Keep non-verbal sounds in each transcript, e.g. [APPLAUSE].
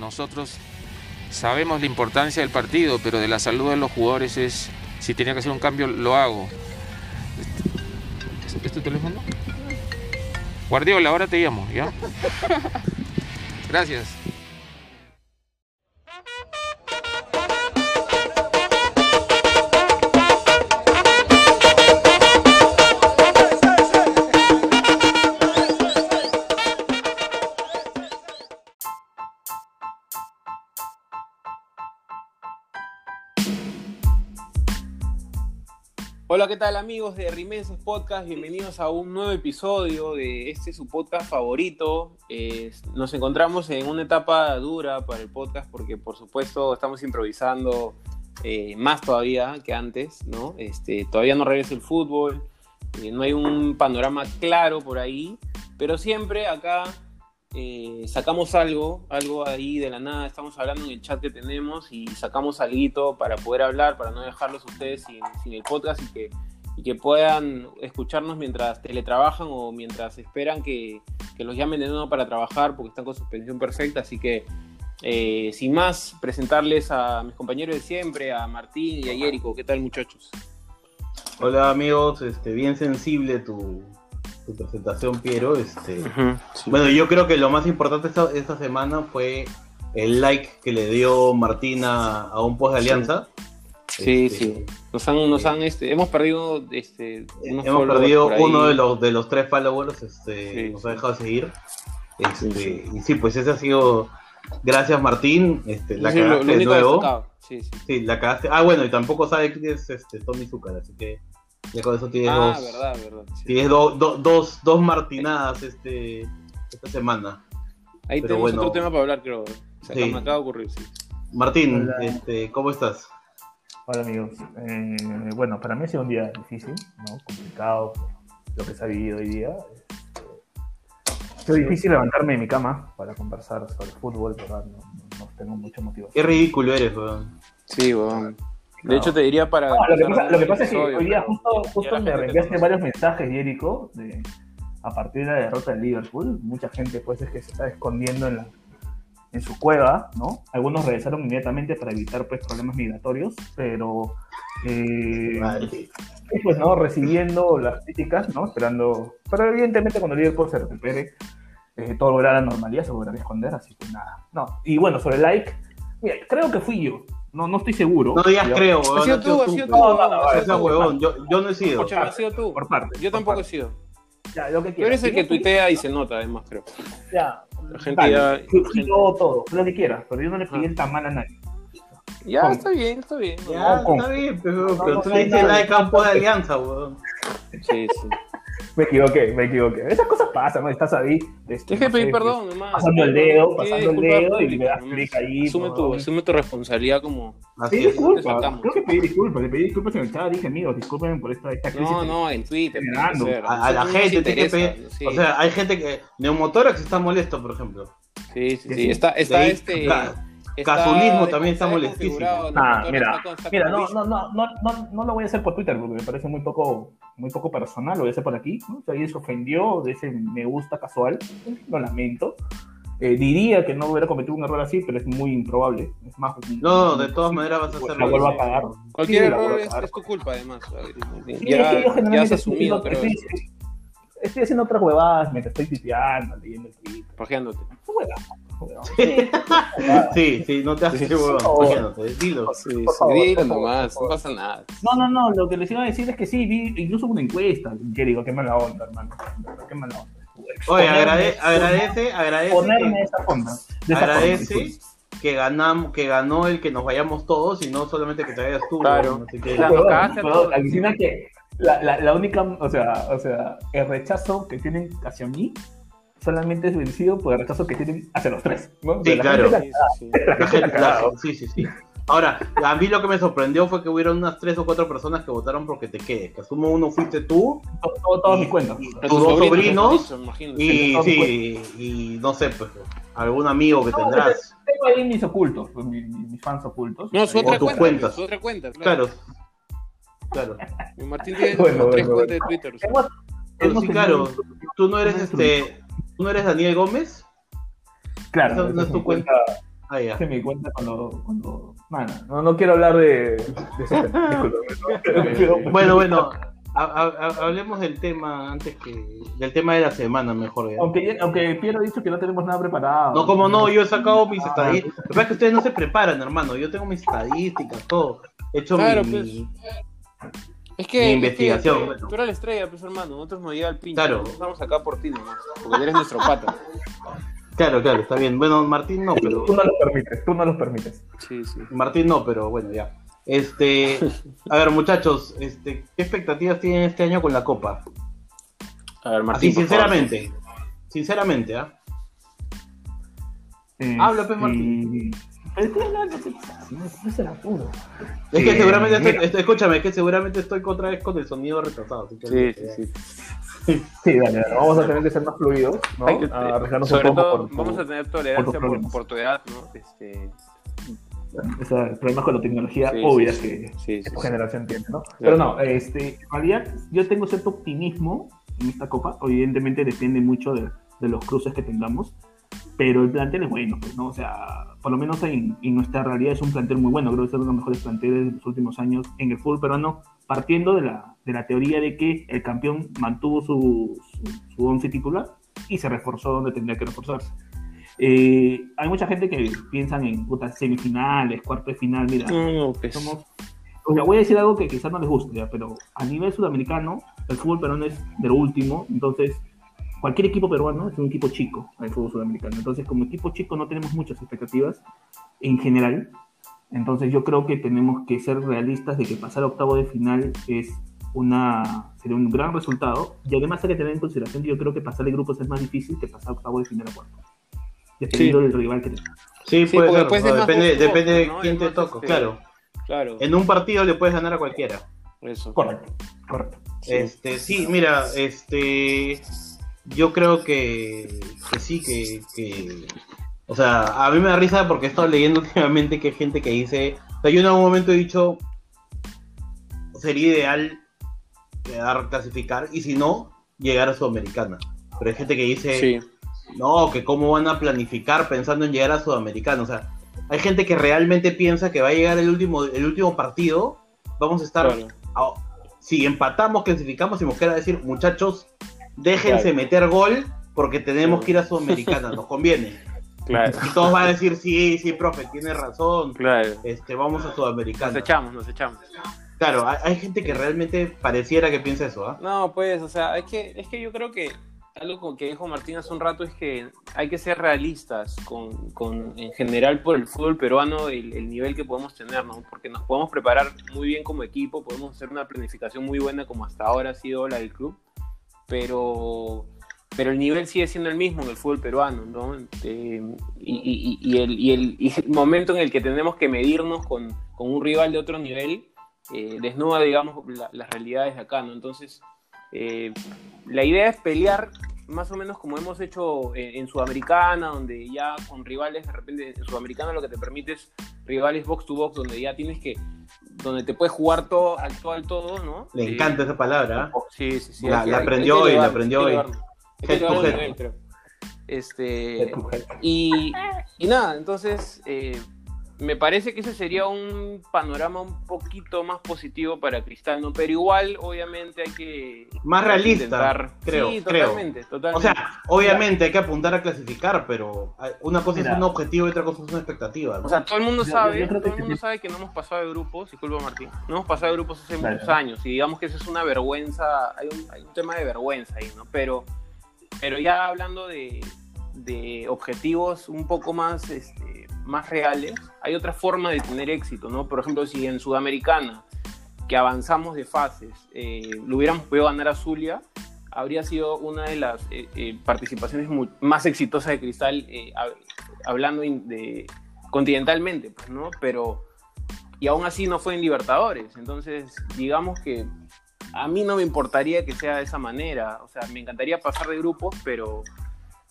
nosotros sabemos la importancia del partido, pero de la salud de los jugadores es, si tenía que hacer un cambio, lo hago. ¿Es, es tu teléfono? Guardiola, ahora te llamo, ¿ya? [LAUGHS] Gracias. Hola, ¿qué tal amigos de Rimenses Podcast? Bienvenidos a un nuevo episodio de este su podcast favorito. Nos encontramos en una etapa dura para el podcast porque por supuesto estamos improvisando eh, más todavía que antes, ¿no? Este, todavía no regresa el fútbol, eh, no hay un panorama claro por ahí, pero siempre acá eh, sacamos algo, algo ahí de la nada, estamos hablando en el chat que tenemos y sacamos algo para poder hablar, para no dejarlos ustedes sin, el podcast y que, puedan escucharnos mientras teletrabajan o mientras esperan que, los llamen de nuevo para trabajar porque están con suspensión perfecta. Así que, eh, sin más, presentarles a mis compañeros de siempre, a Martín y a Yerico. ¿Qué tal, muchachos? Hola amigos, este, bien sensible tu, tu presentación, Piero. Este, sí. Bueno, yo creo que lo más importante esta, esta semana fue el like que le dio Martina a un post de Alianza. Sí, Este, sí. Nos han, nos han, este, hemos perdido, este, unos Hemos perdido uno de los, de los tres followers, este, Sí, nos ha dejado seguir. Este, Sí, sí. Y sí, pues ese ha sido. Gracias, Martín. Este, la cagaste de nuevo. sí. Sí, la cagaste. Ah, bueno, y tampoco sabe quién es este, Tommy Zucker, así que ya con eso tienes Ah, dos. verdad, verdad. sí. Tienes do- do- dos, dos martinadas este, esta semana. Ahí pero tenemos bueno. otro tema para hablar, creo. Se Sí. me acaba de ocurrir, sí. Martín, Hola. este, ¿cómo estás? Hola amigos. Eh, bueno, para mí ha sido un día difícil, ¿no? complicado por lo que se ha vivido hoy día. Ha sido difícil levantarme de mi cama para conversar sobre fútbol, ¿verdad? No, no- no tengo mucha motivación. Qué ridículo eres, weón. Sí, weón. De hecho, te diría para. No, lo, que pasa, lo que pasa es que hoy día justo, me reenviaste varios mensajes, Jerico, de, a partir de la derrota del Liverpool. Mucha gente pues es que se está escondiendo en, la, en su cueva, ¿no? Algunos regresaron inmediatamente para evitar pues problemas migratorios, pero... eh, Vale. Pues no, recibiendo las críticas, ¿no? Esperando. Pero evidentemente cuando el Liverpool se recupere, eh, todo volverá a la normalidad, se volverá a esconder, así que nada. No. Y bueno, sobre el like, mira, creo que fui yo. No, no estoy seguro. No digas creo, weón. Ha sido tú, ha sido tú. No, no, huevón, yo, yo no he sido. Ha sido tú. Por parte. Yo tampoco he sido. Ya, lo que quieras. eres el Si que tuitea y se nota, además, creo. Ya. La gente ya- yo todo, lo que quieras, pero yo no le pegué Ah. el tamal a nadie. Ya, ¿Cómo? está bien, está bien. Ya, ¿Cómo? está bien, pero, pero tú no le nada. like post de alianza, weón. Sí, sí. Me equivoqué, me equivoqué. Esas cosas pasan, ¿no? Estás ahí. este, Tienes que no pedir sé, perdón, nomás. pasando el dedo, pasando el dedo y le das clic ahí, Asume ¿no? tu, asume tu responsabilidad como. Así Pedí disculpas, creo que pedí disculpas, le pedí disculpas en el chat, dije amigos, disculpen por esta, esta crisis. No, no, en Twitter. Generando. A, a la gente que pedir. sí. O sea, hay gente que. Neumotórax está molesto, por ejemplo. Sí, sí, sí. sí. Está, está este. Está Casulismo también está está molestísimo. Ah, mira, mira, no, no, no, no, no, no lo voy a hacer por Twitter porque me parece muy poco, muy poco personal, lo voy a hacer por aquí. ¿no? Si alguien se ofendió de ese me gusta casual, lo lamento. Eh, diría que no hubiera cometido un error así, pero es muy improbable. Es más, No, de todas maneras vas a la hacerlo. vuelvo a cagar. Cualquier Sí, la error es, tu culpa, además. Sí, Ya, es que yo ya has generalmente asumido, estoy, creo. estoy, estoy haciendo otras huevadas mientras estoy tipeando, leyendo el Twitter. Pajeándote. Huevadas, huevadas. Sí. [LAUGHS] Sí, sí, no te haces Sí, huevón. por favor. imagínate, dilo. Sí, Por sí, favor, dilo nomás, no pasa nada. No, no, no, lo que les iba a decir es que sí, vi incluso una encuesta. Que digo, qué mala onda, hermano. Qué mala onda. Oye, Ponerme- agrade- agradece, agradece. Ponerme que- esa onda. De esa agradece forma, que ganamos, que ganó el que nos vayamos todos y no solamente que te vayas tú. Claro. Así que- Claro. Huevón, cagaste a huevón, todos. alucina que la, la, la única, o sea, o sea, el rechazo que tienen hacia mí solamente es vencido por el rechazo que tienen hacia los tres. ¿no? Sí, la claro. gente Sí, la- sí, sí. la La gente gente- la cagada, la- sí, sí, sí. Ahora, a mí lo que me sorprendió fue que hubieron unas tres o cuatro personas que votaron porque te quedes. Que asumo uno fuiste tú todo- todo- Todas mis cuentas. Tus dos sobrinos y sí. y no sé, pues algún amigo que No, tendrás. Tengo ahí mis ocultos, pues, mis, fans ocultos. No, su otra tus cuenta. cuentas. Su otra cuenta, Claro. Claro. Y Martín tiene Bueno, tres bueno, cuentas de Twitter. Hemos- hemos sí, claro. Tú no eres este. Tú no eres Daniel Gómez. Claro, no es tu cuenta. Ah, ya. me cuenta cuando. cuando... Bueno, no, no quiero hablar de, [LAUGHS] Bueno, bueno, ha- ha- ha- hablemos del tema antes que. del tema de la semana, mejor. ya. Aunque, aunque Piero ha dicho que no tenemos nada preparado. No, como no, yo he sacado mis Ah, estadísticas. Lo que pasa es que ustedes no se preparan, hermano. Yo tengo mis estadísticas, todo. He hecho Claro, mi. pues. Es que. Mi es investigación, que bueno. Tú eres la estrella, pues hermano. Nosotros nos llega el pinche. Claro. Nosotros Estamos acá por ti nomás. Porque eres nuestro pata. Claro, claro, está bien. Bueno, Martín no, pero. Tú no lo permites, tú no lo permites. Sí, sí. Martín no, pero bueno, ya. Este. A ver, muchachos, este, ¿qué expectativas tienen este año con la Copa? A ver, Martín. Así, por favor. sinceramente. Sinceramente, ¿ah? Eh, Habla, pues. Martín. Pero estoy hablando, ¿qué pasa? No, no será puro. Es que seguramente estoy, estoy- escúchame, es que seguramente estoy otra vez con el sonido retrasado. así que- Sí, sí, sí. Sí, dale, dale, vamos a tener que ser más fluidos, ¿no? Que- A arriesgarnos un sobre poco todo, por- por- vamos a tener tolerancia por, problemas. por tu edad, ¿no? Este, Ese problema con la tecnología Sí, obvia sí, sí. que, sí, que sí, tu sí. generación tiene, ¿no? Pero no, este, en realidad yo tengo cierto optimismo en esta copa. Evidentemente depende mucho de, de los cruces que tengamos, pero el plantel es bueno, pues, ¿no? O sea, por lo menos en, en nuestra realidad es un plantel muy bueno. Creo que es uno de los mejores planteles de los últimos años en el fútbol peruano, partiendo de la, de la teoría de que el campeón mantuvo su, su, su once titular y se reforzó donde tendría que reforzarse. Eh, hay mucha gente que piensa en puta, semifinales, cuarto de final, mira, no, pues, somos. O sea, voy a decir algo que quizás no les guste, ya, pero a nivel sudamericano, el fútbol peruano es de lo último. Entonces, cualquier equipo peruano es un equipo chico en el fútbol sudamericano. Entonces, como equipo chico, no tenemos muchas expectativas en general. Entonces, yo creo que tenemos que ser realistas de que pasar a octavo de final es una sería un gran resultado. Y además, hay que tener en consideración que yo creo que pasar de grupos es más difícil que pasar a octavo de final a cuarto. Dependiendo del rival que tengas. Sí, Sí, puede ser, después o es más depende, box, depende de ¿no? quién te toca, este, claro. Claro, En un partido le puedes ganar a cualquiera. eso. Correcto, correcto. Sí. Este, sí, mira, este, yo creo que, que sí, que, que, o sea, a mí me da risa porque he estado leyendo [LAUGHS] últimamente que hay gente que dice, o sea, yo en algún momento he dicho, sería ideal quedar clasificar y si no, llegar a Sudamericana. Pero hay gente que dice, Sí, no, que cómo van a planificar pensando en llegar a Sudamericana. O sea, hay gente que realmente piensa que va a llegar el último, el último partido, vamos a estar claro. Si empatamos, clasificamos y nos queda decir, muchachos, déjense Claro. meter gol porque tenemos que ir a Sudamericana, nos conviene. [LAUGHS] Claro, Y todos van a decir, sí, sí, profe, tiene razón, claro. este, vamos a Nos Sudamericana. echamos, nos echamos. Claro, hay, hay gente que realmente pareciera que piensa eso, ¿ah? No, pues, o sea, es que, es que yo creo que algo que dijo Martín hace un rato es que hay que ser realistas con, con en general por el fútbol peruano, el, el nivel que podemos tener, ¿no? Porque nos podemos preparar muy bien como equipo, podemos hacer una planificación muy buena como hasta ahora ha sido la del club, pero, pero el nivel sigue siendo el mismo en el fútbol peruano, ¿no? Eh, y, el, y el- momento en el que tenemos que medirnos con, con un rival de otro nivel eh, desnuda, digamos, la- las realidades de acá, ¿no? Entonces, eh, la idea es pelear más o menos como hemos hecho en, en Sudamericana, donde ya con rivales, de repente en Sudamericana lo que te permite es rivales box to box, donde ya tienes que, donde te puedes jugar todo al todo ¿no? Le encanta esa palabra. ¿ah? Sí, sí, sí. La- que- aprendió hoy, la aprendió hoy. Este, y, y nada, entonces eh, me parece que ese sería un panorama un poquito más positivo para Cristal, ¿no? Pero igual, obviamente, hay que Más que realista, intentar- creo, Sí, creo. totalmente, totalmente. O sea, obviamente hay que apuntar a clasificar, pero una cosa Mira. es un objetivo y otra cosa es una expectativa. ¿no? O sea, todo el mundo sabe, yo que todo el mundo sí. sabe que no hemos pasado de grupos, disculpa Martín, no hemos pasado de grupos hace Claro. muchos años y digamos que eso es una vergüenza, hay un, hay un tema de vergüenza ahí, ¿no? Pero, pero ya hablando de, de objetivos un poco más, este, más reales, hay otra forma de tener éxito, ¿no? Por ejemplo, si en Sudamericana, que avanzamos de fases, eh, lo hubiéramos podido ganar a Zulia, habría sido una de las eh, eh, participaciones más exitosas de Cristal, eh, hab- hablando de continentalmente, pues, ¿no? Pero, y aún así no fue en Libertadores, entonces, digamos que a mí no me importaría que sea de esa manera, o sea, me encantaría pasar de grupos, pero,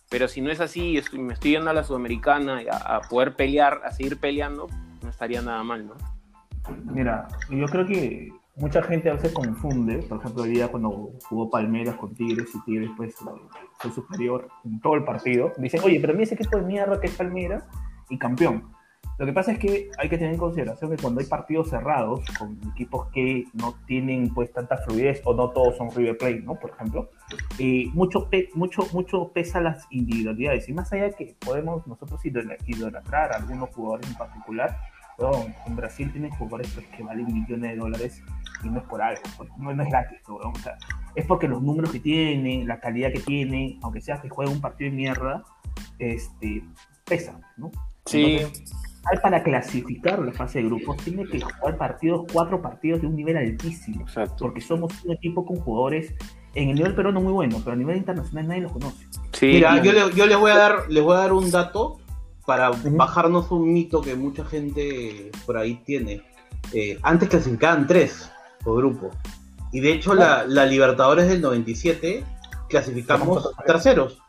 pero si no es así, estoy- me estoy yendo a la Sudamericana a, a poder pelear, a seguir peleando, no estaría nada mal, ¿no? Mira, yo creo que mucha gente a veces confunde, por ejemplo, hoy día cuando jugó Palmeras con Tigres y Tigres pues fue superior en todo el partido, dicen, oye, pero mira ese equipo de mierda que es Palmeras y campeón. Lo que pasa es que hay que tener en consideración que cuando hay partidos cerrados con equipos que no tienen pues tanta fluidez o no todos son River Plate, ¿no? Por ejemplo, eh, mucho, mucho, mucho pesa las individualidades y más allá que podemos nosotros idolatrar a algunos jugadores en particular, en Brasil tienen jugadores pues, que valen millones de dólares y no es por algo, pues, no, es gratis, o sea, es porque los números que tienen, la calidad que tienen, aunque sea que juegue un partido de mierda, este, pesan, ¿no? Sí para clasificar la fase de grupos tiene que jugar partidos, cuatro partidos de un nivel altísimo. Porque somos un equipo con jugadores en el nivel peruano muy bueno, pero a nivel internacional nadie los conoce. Mira, yo, le, yo les voy a dar, les voy a dar un dato para bajarnos un mito que mucha gente por ahí tiene. Eh, antes clasificaban tres por grupo. Y de hecho, la, la Libertadores del 97 clasificamos terceros.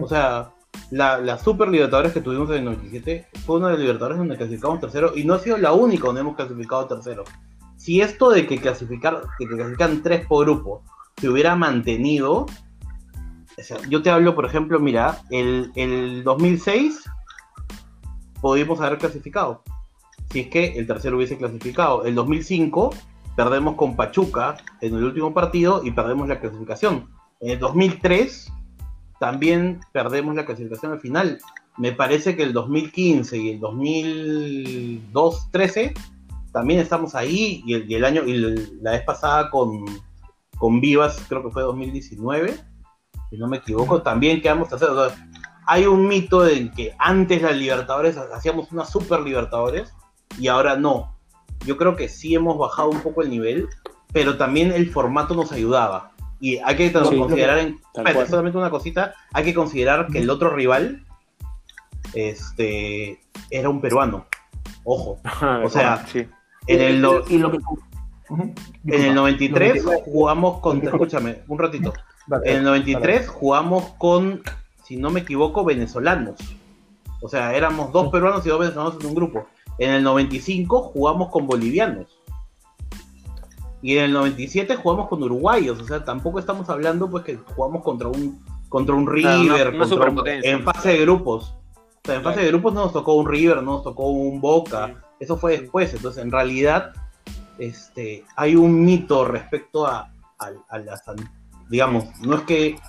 O sea, la, Super Libertadores que tuvimos en el 97 fue una de las Libertadores donde clasificamos tercero y no ha sido la única donde hemos clasificado tercero. Si esto de que clasificar, que clasifican tres por grupo se hubiera mantenido, yo te hablo, por ejemplo, mira, el, el 2006 pudimos haber clasificado. Si es que el tercero hubiese clasificado. El 2005 perdemos con Pachuca en el último partido y perdemos la clasificación. En el 2003 también perdemos la clasificación al final. Me parece que el 2015 y el 2013 también estamos ahí y el, año y la vez pasada con, con Vivas creo que fue 2019 si no me equivoco también quedamos terceros hay un mito de que antes las Libertadores hacíamos una super Libertadores y ahora no. Yo creo que sí hemos bajado un poco el nivel pero también el formato nos ayudaba y hay que considerar, en, solamente una cosita, hay que considerar que el otro rival este, era un peruano. Ojo. o sea, en el, en el 93 jugamos con, escúchame, un ratito. En el 93 jugamos con, si no me equivoco, venezolanos. O sea, éramos dos peruanos y dos venezolanos en un grupo. En el 95 jugamos con bolivianos. Y en el 97 jugamos con uruguayos, o sea, tampoco estamos hablando pues que jugamos contra un contra un River, en fase de grupos. O sea, en fase de grupos no nos tocó un River, no nos tocó un Boca, eso fue después. Entonces, en realidad, este, hay un mito respecto a, a, las, digamos, no es que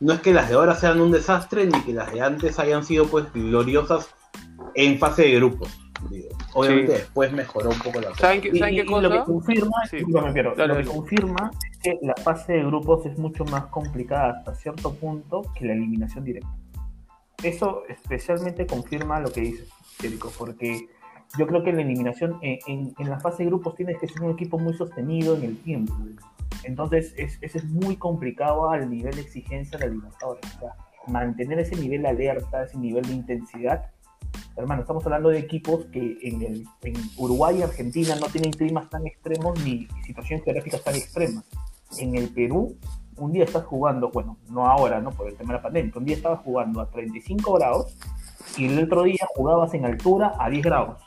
no es que las de ahora sean un desastre ni que las de antes hayan sido pues gloriosas en fase de grupos. Obviamente después mejoró un poco la cosa. ¿Saben, qué, cosa? Lo que confirma, lo que confirma es que la fase de grupos es mucho más complicada hasta cierto punto que la eliminación directa. Eso especialmente confirma lo que dice Federico, porque yo creo que la eliminación en, en, la fase de grupos tienes que ser un equipo muy sostenido en el tiempo. Entonces, es, eso es muy complicado al nivel de exigencia de la eliminatoria. O sea, mantener ese nivel de alerta, ese nivel de intensidad, hermano, estamos hablando de equipos que en, el, en Uruguay y Argentina no tienen climas tan extremos ni situaciones geográficas tan extremas. En el Perú, un día estás jugando, bueno, no ahora, ¿no? Por el tema de la pandemia, un día estabas jugando a 35 grados y el otro día jugabas en altura a 10 grados.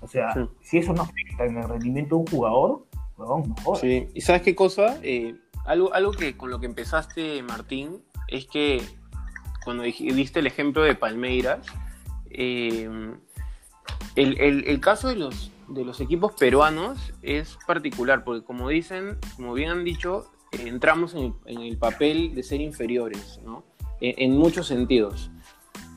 O sea, si eso no afecta en el rendimiento de un jugador, no, no Sí, y ¿sabes qué cosa? Eh, algo, algo que con lo que empezaste, Martín, es que cuando diste el ejemplo de Palmeiras, eh, el, caso de los, equipos peruanos es particular, porque como dicen, como bien han dicho, entramos en el, papel de ser inferiores, ¿no? en, muchos sentidos.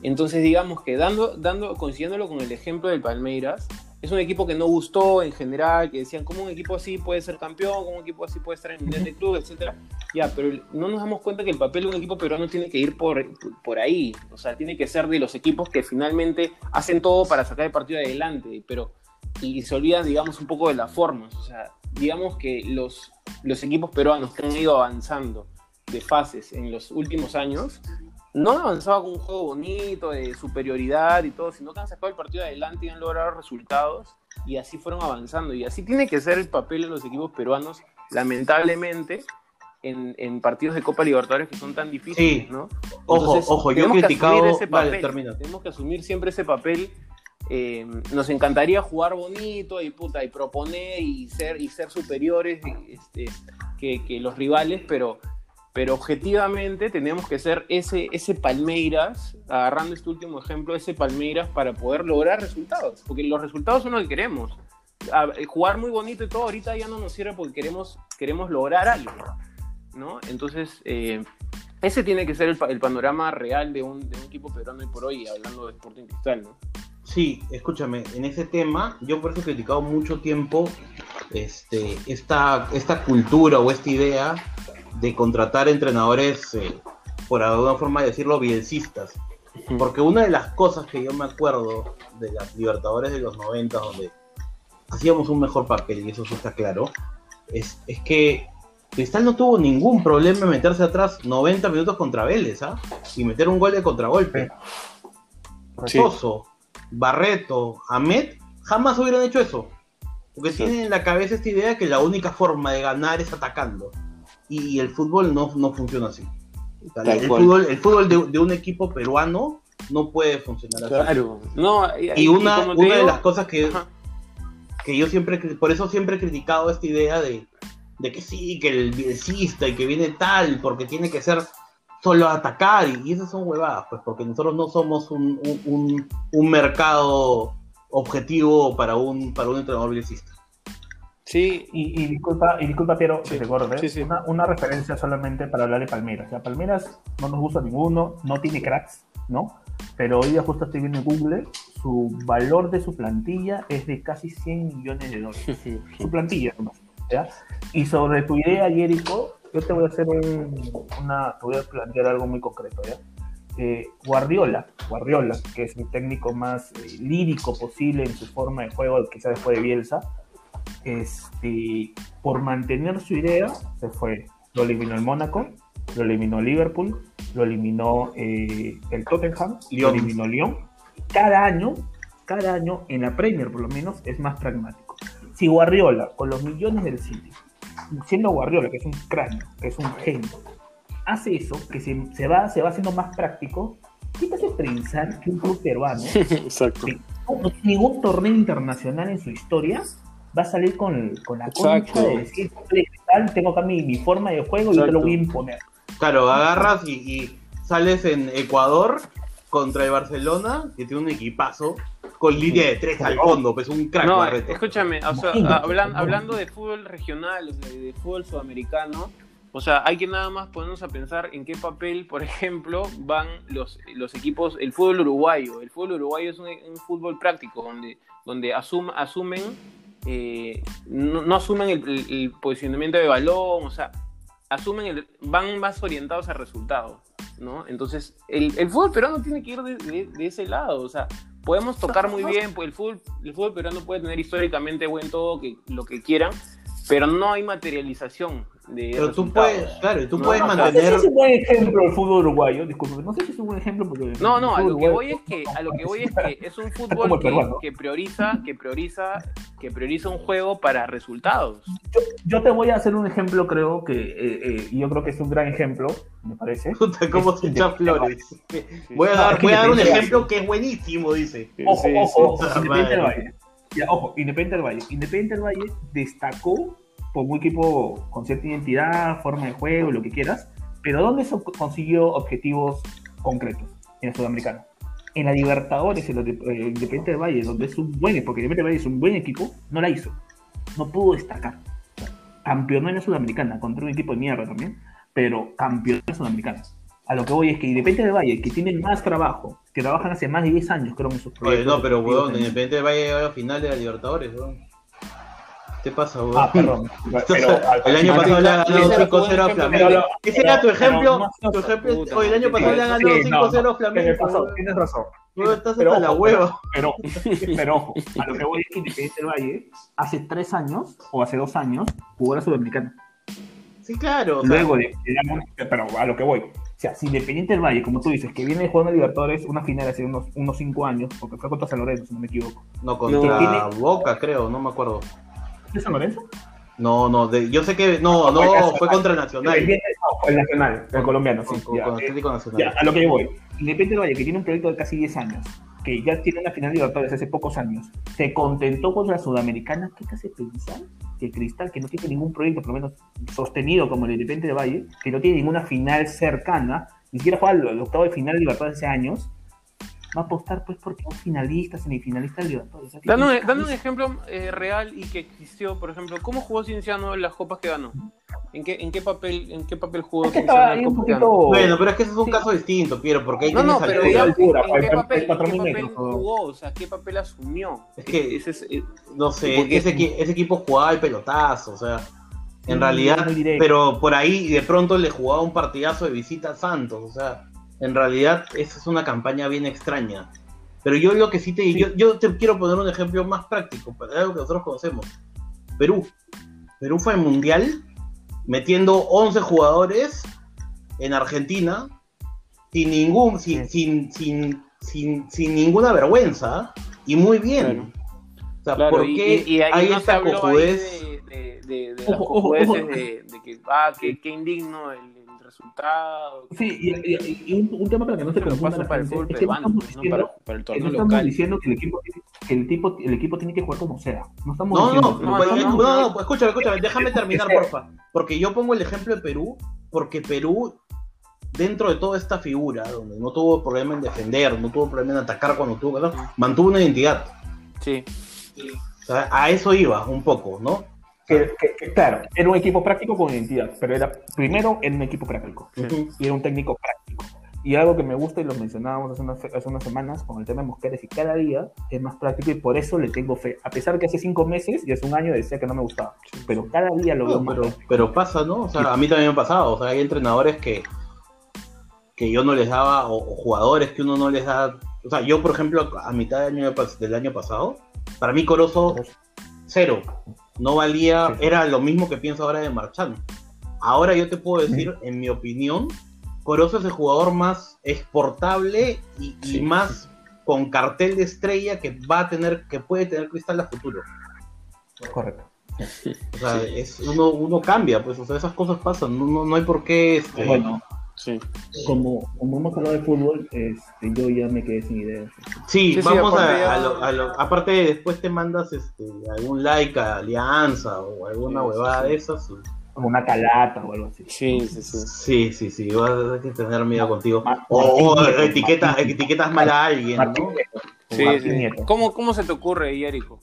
Entonces, digamos que dando, dando, consiguiéndolo con el ejemplo del Palmeiras, es un equipo que no gustó en general, que decían, ¿cómo un equipo así puede ser campeón? ¿Cómo un equipo así puede estar en Mundial de Club? Etcétera. Ya, pero no nos damos cuenta que el papel de un equipo peruano tiene que ir por, por ahí. O sea, tiene que ser de los equipos que finalmente hacen todo para sacar el partido adelante, pero y se olvidan, digamos, un poco de las formas. O sea, digamos que los, los equipos peruanos que han ido avanzando de fases en los últimos años no avanzaba con un juego bonito, de superioridad y todo, sino que han sacado el partido adelante y han logrado resultados y así fueron avanzando. Y así tiene que ser el papel de los equipos peruanos, lamentablemente, en, partidos de Copa Libertadores que son tan difíciles, ¿no? ojo, ojo, yo he criticado... Ese papel, tenemos que asumir siempre ese papel. Eh, nos encantaría jugar bonito y puta y proponer y ser y ser superiores este, que, que los rivales, pero pero objetivamente tenemos que ser ese, ese Palmeiras, agarrando este último ejemplo, ese Palmeiras para poder lograr resultados, porque los resultados son los que queremos. A- eh, jugar muy bonito y todo ahorita ya no nos sirve porque queremos, queremos lograr algo, ¿no? Entonces, eh, ese tiene que ser el, el panorama real de un, de un equipo peruano hoy por hoy, hablando de Sporting Cristal, ¿no? Sí, escúchame, en ese tema yo por eso he criticado mucho tiempo este, esta, esta cultura o esta idea de contratar entrenadores, eh, por alguna forma de decirlo, bielcistas. Porque una de las cosas que yo me acuerdo de las Libertadores de los 90, donde hacíamos un mejor papel, y eso sí está claro, es, es que Cristal no tuvo ningún problema en meterse atrás 90 minutos contra Vélez, ¿ah? Y meter un gol de contragolpe. Sí. Barreto, Ahmed, jamás hubieran hecho eso. Porque Sí. tienen en la cabeza esta idea que la única forma de ganar es atacando. Y el fútbol no, no funciona así. El, fútbol, el fútbol de, de un equipo peruano no puede funcionar así. Claro. No, Y una, una de las cosas que, Ajá. que yo siempre, por eso siempre he criticado esta idea de, de que sí, que el bielcista y que viene tal, porque tiene que ser solo atacar, y, y esas son huevadas, pues, porque nosotros no somos un, un, un- un mercado objetivo para un, para un entrenador bielcista. Sí, Y, y disculpa, y disculpa, Piero, Sí, que te corte. sí, sí. Una, una referencia solamente para hablar de Palmeiras. O sea, Palmeiras no nos gusta ninguno, no tiene cracks, ¿no? Pero hoy día justo estoy viendo en Google, su valor de su plantilla es de casi 100 millones de dólares. Su plantilla, nomás, ¿ya? Y sobre tu idea, Jericho, yo te voy a hacer un- una, te voy a plantear algo muy concreto, ¿ya? Eh, Guardiola, Guardiola, que es el técnico más eh, lírico posible en su forma de juego, quizás después de Bielsa, este, por mantener su idea, se fue. Lo eliminó el Mónaco, lo eliminó Liverpool, lo eliminó eh, el Tottenham, Lyon. lo eliminó Lyon. Cada año, cada año en la Premier por lo menos es más pragmático. Si Guardiola, con los millones del City, siendo Guardiola, que es un cráneo, que es un genio, hace eso, que se, se va, se va haciendo más práctico, ¿qué te hace pensar que un club peruano [LAUGHS] exacto. No- ningún torneo internacional en su historia va a salir con, con la concha Exacto. de decir, "Oye, tal, tengo acá mi, mi forma de juego y yo te lo Exacto. voy a imponer. Claro, agarras y, y sales en Ecuador contra el Barcelona, que tiene un equipazo, con línea de tres al fondo, pues un crack No, Barreto. escúchame, o sea, hablando de fútbol regional, o sea, de fútbol sudamericano, o sea, hay que nada más ponernos a pensar en qué papel, por ejemplo, van los, los equipos, el fútbol uruguayo. El fútbol uruguayo es un, un fútbol práctico, donde, donde asum- asumen, eh, no, no asumen el, el- el posicionamiento de balón, o sea, asumen el, van más orientados a resultados, ¿no? Entonces, el, el fútbol peruano tiene que ir de, de- de ese lado, o sea, podemos tocar muy bien, pues el fútbol, el fútbol peruano puede tener históricamente buen todo, que, lo que quieran, pero no hay materialización Pero tú puedes, claro, tú No, puedes no, No sé si mantener... es un buen ejemplo el fútbol uruguayo, disculpe, no sé si es un buen ejemplo porque... No, no, a lo que voy es que, a lo que voy es que es un [LAUGHS] fútbol que, que prioriza, que prioriza, que prioriza un juego para resultados. yo, yo te voy a hacer un ejemplo, creo que, eh, eh, y yo creo que es un gran ejemplo, me parece. [LAUGHS] Puta, cómo se echa flores. [LAUGHS] Voy a dar, voy a dar un ejemplo que es buenísimo, dice. Ojo, Sí, ojo, sí. ojo, Independiente del. Valle. Ya, ojo, Independiente del Valle. Independiente del Valle destacó como un equipo con cierta identidad, forma de juego, lo que quieras, pero ¿dónde so- consiguió objetivos concretos? En el Sudamericano. En la Libertadores, en los de- eh, Independiente del Valle, donde es un buen, porque Independiente del Valle es un buen equipo, no la hizo. No pudo destacar. Campeonó en la Sudamericana contra un equipo de mierda también, pero campeonó en la Sudamericana. A lo que voy es que Independiente del Valle, que tienen más trabajo, que trabajan hace más de 10 años, creo, en sus Oye, proyectos. no, pero weón, Independiente del Valle llegó a la final de la Libertadores, weón. ¿Qué pasa, weón? Ah, perdón. [LAUGHS] Pero, el año pasado le ha ganado era 5-0 a Flamengo. Ese era tu ejemplo. Tu ejemplo oye, el año pasado le ha ganado Sí, no, 5-0 a Flamengo. tienes razón. Weón, estás Pero hasta la hueva. Pero, [LAUGHS] pero ojo, a lo que voy es que Independiente del Valle, hace tres años, o hace dos años, jugó la Sudamericana. Sí, claro. Luego de, pero a lo que voy. O sea, si Independiente del Valle, como tú dices, que viene jugando a Libertadores una final hace unos, unos cinco años, porque fue contra San Lorenzo, si no me equivoco. no, contra No. Boca, creo, no me acuerdo. ¿Es San Lorenzo? No, no, de- yo sé que. No, No, fue no, Nacional. fue contra El, Nacional. no, el Nacional, el colombiano, sí. Con, ya, con eh, Atlético Ya, Nacional. a lo que yo voy. Independiente del Valle, que tiene un proyecto de casi 10 años, que ya tiene una final de Libertadores hace pocos años, se contentó con la Sudamericana, ¿qué te hace pensar que Cristal, que no tiene ningún proyecto, por lo menos sostenido como el Independiente de Valle, que no tiene ninguna final cercana, ni siquiera juega el octavo de final de Libertadores hace años, va a apostar pues porque un finalista, semifinalista de Libertadores. Dando un, dando un ejemplo eh, real y que existió, por ejemplo, ¿cómo jugó Cienciano en las copas que ganó? ¿En qué, en qué papel en qué papel jugó Es que Cienciano estaba en ahí las un copas que poquito... ganó? Bueno, pero es que ese es un Sí. caso distinto, Piero, porque ahí No, no, tienes pero altura, ¿en qué el- papel, en qué jugó? O sea, ¿qué papel asumió? Es que- Ese es, eh, no sé, Porque- ese, ese equipo jugaba el pelotazo, o sea, en Sí, realidad, pero por ahí de pronto le jugaba un partidazo de visita a Santos, o sea, en realidad esa es una campaña bien extraña. Pero yo lo que sí te yo, yo te quiero poner un ejemplo más práctico, para algo que nosotros conocemos. Perú. Perú fue al mundial metiendo 11 jugadores en Argentina sin ningún sin, sin, sin, sin, sin ninguna vergüenza y muy bien. O sea, claro, ¿por qué y, y ahí hay no esta cojudez? de, de, de, de las Ojo, ojo, cojudeces ojo. de, de que, ah, qué, qué indigno el resultado. Sí, y, y- y un, un tema para que no se confunda pasa la para el fútbol es que no peruano, estamos no diciendo, para, para el que torneo no estamos local. diciendo que el equipo, tiene- que el, tipo, el equipo tiene que jugar como sea. No estamos No, no, diciendo no, no, no, no, no. no, pues, escúchame, escúchame, déjame terminar, porfa. Porque yo pongo el ejemplo de Perú, porque Perú, dentro de toda esta figura, donde no tuvo problema en defender, no tuvo problema en atacar cuando tuvo que mantuvo una identidad. Sí, O sea, a eso iba un poco, ¿no? Que, que- que, claro, era un equipo práctico con identidad, pero era primero era un equipo práctico y era un técnico práctico. Y algo que me gusta y lo mencionábamos hace unas, hace unas semanas con el tema de Mosqueras y cada día es más práctico y por eso le tengo fe. A pesar que hace cinco meses y hace un año decía que no me gustaba, pero cada día lo veo No, más pero, práctico. pero pasa, ¿no? O sea, a mí también me ha pasado. O sea, hay entrenadores que, que yo no les daba, o, o jugadores que uno no les da. O sea, yo, por ejemplo, a mitad del año, del año pasado, para mí Corozo, cero. No valía, Sí. era lo mismo que pienso ahora de Marchand. Ahora yo te puedo decir, en mi opinión, Corozo es el jugador más exportable y, más con cartel de estrella que va a tener, que puede tener Cristal a futuro. Correcto. O sea, es, uno, uno cambia, pues, o sea, esas cosas pasan, no, no, no hay por qué, este, Bueno, sí. como, como hemos hablado de fútbol, este, yo ya me quedé sin ideas. sí, vamos a, ya- a lo, a lo- aparte después te mandas este, algún like a Alianza o alguna Sí, huevada de esas. Como una calata o algo así. Sí, sí, sí. Sí, sí, sí, vas a tener que tener miedo contigo. O, o Martín Nieto, etiqueta, Martín Nieto. etiquetas mal a alguien, Martín ¿no? Martín sí. ¿Cómo, ¿Cómo se te ocurre, Yarico?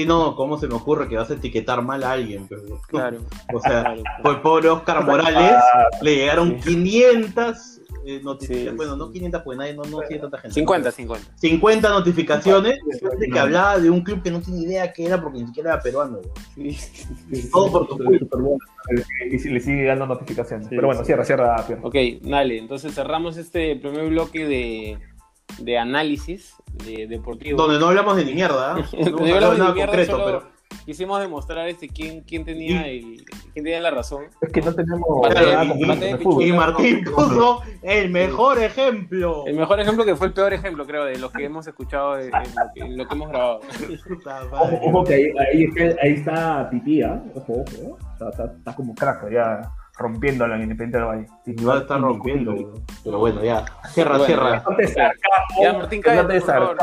Sí, no, ¿cómo se me ocurre que vas a etiquetar mal a alguien? Pero, Claro. [LAUGHS] O sea, claro, claro. por pobre Oscar Morales Ah, le llegaron Sí. 500 eh, notificaciones. Sí, bueno, sí. no 500, pues nadie, no, no sigue tanta gente. 50, 50. 50 notificaciones Sí, de que no. hablaba de un club que no tiene idea qué era porque ni siquiera era peruano. Sí. Todo por tu culpa. Y si- le sigue dando notificaciones. Sí, Pero bueno, sí. cierra, cierra, Pierre. Ok, dale, entonces cerramos este primer bloque de, de análisis de, deportivo. Donde no hablamos de ni mierda. [LAUGHS] ¿eh? No hablamos de de nada mierda, concreto, solo pero. quisimos demostrar este quién, quién tenía el, quién tenía la razón. Es que no tenemos nada y- de de. Y pichula. Martín puso el mejor ejemplo. El mejor ejemplo que fue el peor ejemplo, creo, de los que hemos escuchado, en, en lo, que, en lo que hemos grabado. Ojo, ojo que ahí, ahí está, ahí está Pipía. Ojo, ojo. ¿eh? Está, está, está como crack, ya rompiéndola en Independiente del Valle. Igual está rompiendo. Pero bueno, ya. Cierra, Bueno, cierra. Ya, Martín, cállate, por favor.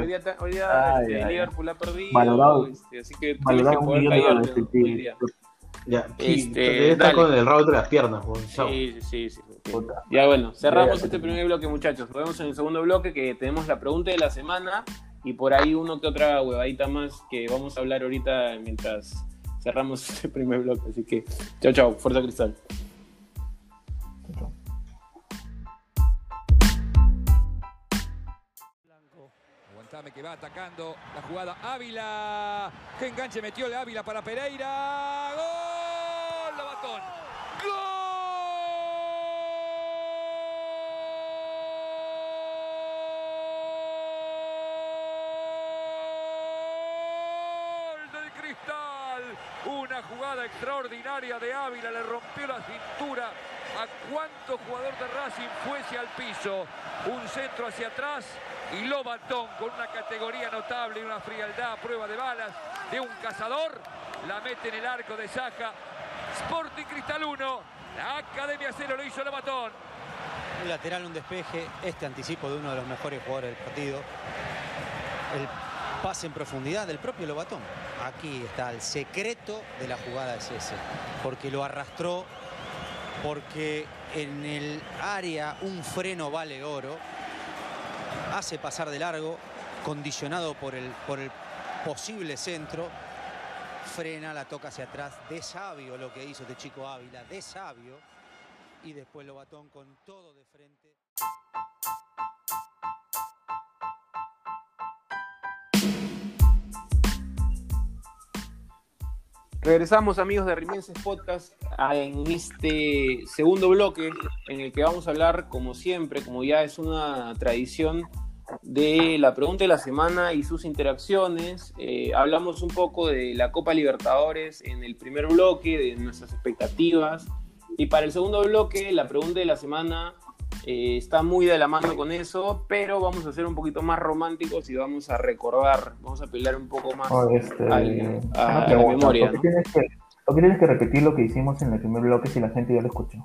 Hoy día, hoy día, Ay, este, ay, Liverpool ha perdido, Valorado- este, así que que un millón de. Ya. Este, estar dale. con el rabo entre las piernas. Sí, sí, sí. Ya bueno, cerramos Ya, este ya. primer bloque, muchachos. Nos vemos en el segundo bloque que tenemos la pregunta de la semana y por ahí uno que otra huevadita más que vamos a hablar ahorita mientras cerramos [LAUGHS] este primer bloque. Así que, chao, chao, fuerza cristal. Que va atacando la jugada Ávila. Qué enganche metió el Ávila para Pereira. ¡Gol! Lobatón. ¡Gol del Cristal! Una jugada de Ávila. Le rompió la cintura a cuánto jugador de Racing fuese al piso. Un centro hacia atrás y Lobatón con una categoría notable y una frialdad a prueba de balas de un cazador. La mete en el arco de Saja. Sporting Cristal 1. La Academia 0 lo hizo Lobatón. Un lateral, un despeje, este anticipo de uno de los mejores jugadores del partido. El pase en profundidad del propio Lobatón. Aquí está el secreto de la jugada es ese, porque lo arrastró, porque en el área un freno vale oro, hace pasar de largo, condicionado por el, por el posible centro, frena, la toca hacia atrás, de sabio lo que hizo este chico Ávila, de sabio, y después Lobatón con todo de frente. Regresamos amigos de Rimenses Podcast en este segundo bloque en el que vamos a hablar como siempre, como ya es una tradición, de la pregunta de la semana y sus interacciones. Eh, hablamos un poco de la Copa Libertadores en el primer bloque, de nuestras expectativas. Y para el segundo bloque, la pregunta de la semana eh, está muy de la mano con eso, pero vamos a ser un poquito más románticos y vamos a recordar, vamos a pelear un poco más Oh, este, al- a, a la pregunta, memoria. ¿por, qué ¿no? tienes que, por qué tienes que repetir lo que hicimos en el primer bloque si la gente ya lo escuchó?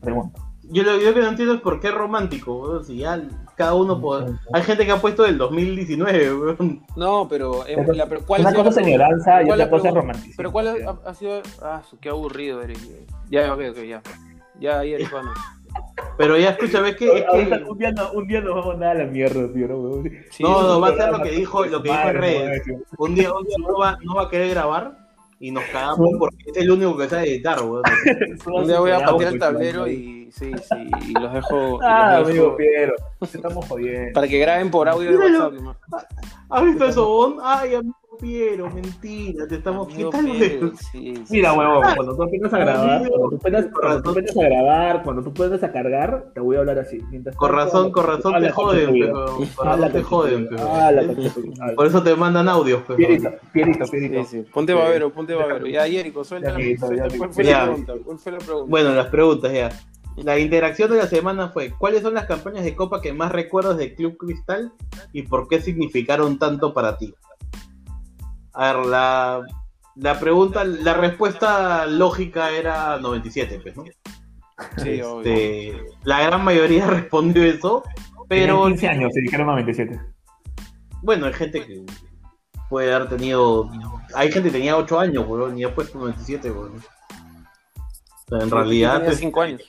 Pregunta. Yo lo, yo que no entiendo es por qué es romántico, weón, si ya cada uno puede... Hay gente que ha puesto del 2019, weón. No, pero, eh, Pero la- pero ¿cuál una ha sido cosa la es añoranza y ¿Cuál otra la cosa es romanticismo. Pero ¿cuál ha, ha sido? Ah, qué aburrido, Eric. Ya, ok, ok, ya. Ya, ahí, Eric, vamos. Pero ya escucha, ves que... es que- un, día no, un día nos vamos a mandar a la mierda, tío. ¿no? Sí, No, no, va a ser lo que dijo, lo que dijo en Madre, redes. weón. Un día, un día no, va, no va a querer grabar y nos cagamos porque es el único que sabe editar, weón. [LAUGHS] Un día voy a patear el pues, tablero y sí, sí, y los dejo. Ah, los dejo amigo Piero, estamos jodiendo. para que graben por audio de. WhatsApp. ¿Has visto eso, Bon? Ay, amigo Piero, mentira, te estamos Amigo quitando. Piero, sí, sí, Mira, sí. huevón, cuando tú aprendas a grabar, Amigo. cuando tú aprendas, cuando tú aprendas a grabar, cuando tú aprendas a cargar, te voy a hablar así. Mientras Con razón, con razón te joden, pero. Con Habla razón te joden. Por eso te mandan audios, pero. Pierito, Pierito, Pierito. Sí. Ponte babero, ponte babero. Ya, Jerico, suelta ¿Cuál fue la pregunta? ¿Cuál fue la pregunta? Bueno, las preguntas ya. La interacción de la semana fue: ¿Cuáles son las campañas de Copa que más recuerdas del Club Cristal y por qué significaron tanto para ti? A ver, la, la pregunta, la respuesta lógica era 97, pues, ¿no? Sí, obvio. Este, la gran mayoría [LAUGHS] respondió eso, pero Tenían 15 años, se dijeron 97. bueno, hay gente que puede haber tenido. Hay gente que tenía 8 años, weón, y ha puesto 97, weón. O sea, en realidad, Tenía es- 5 años.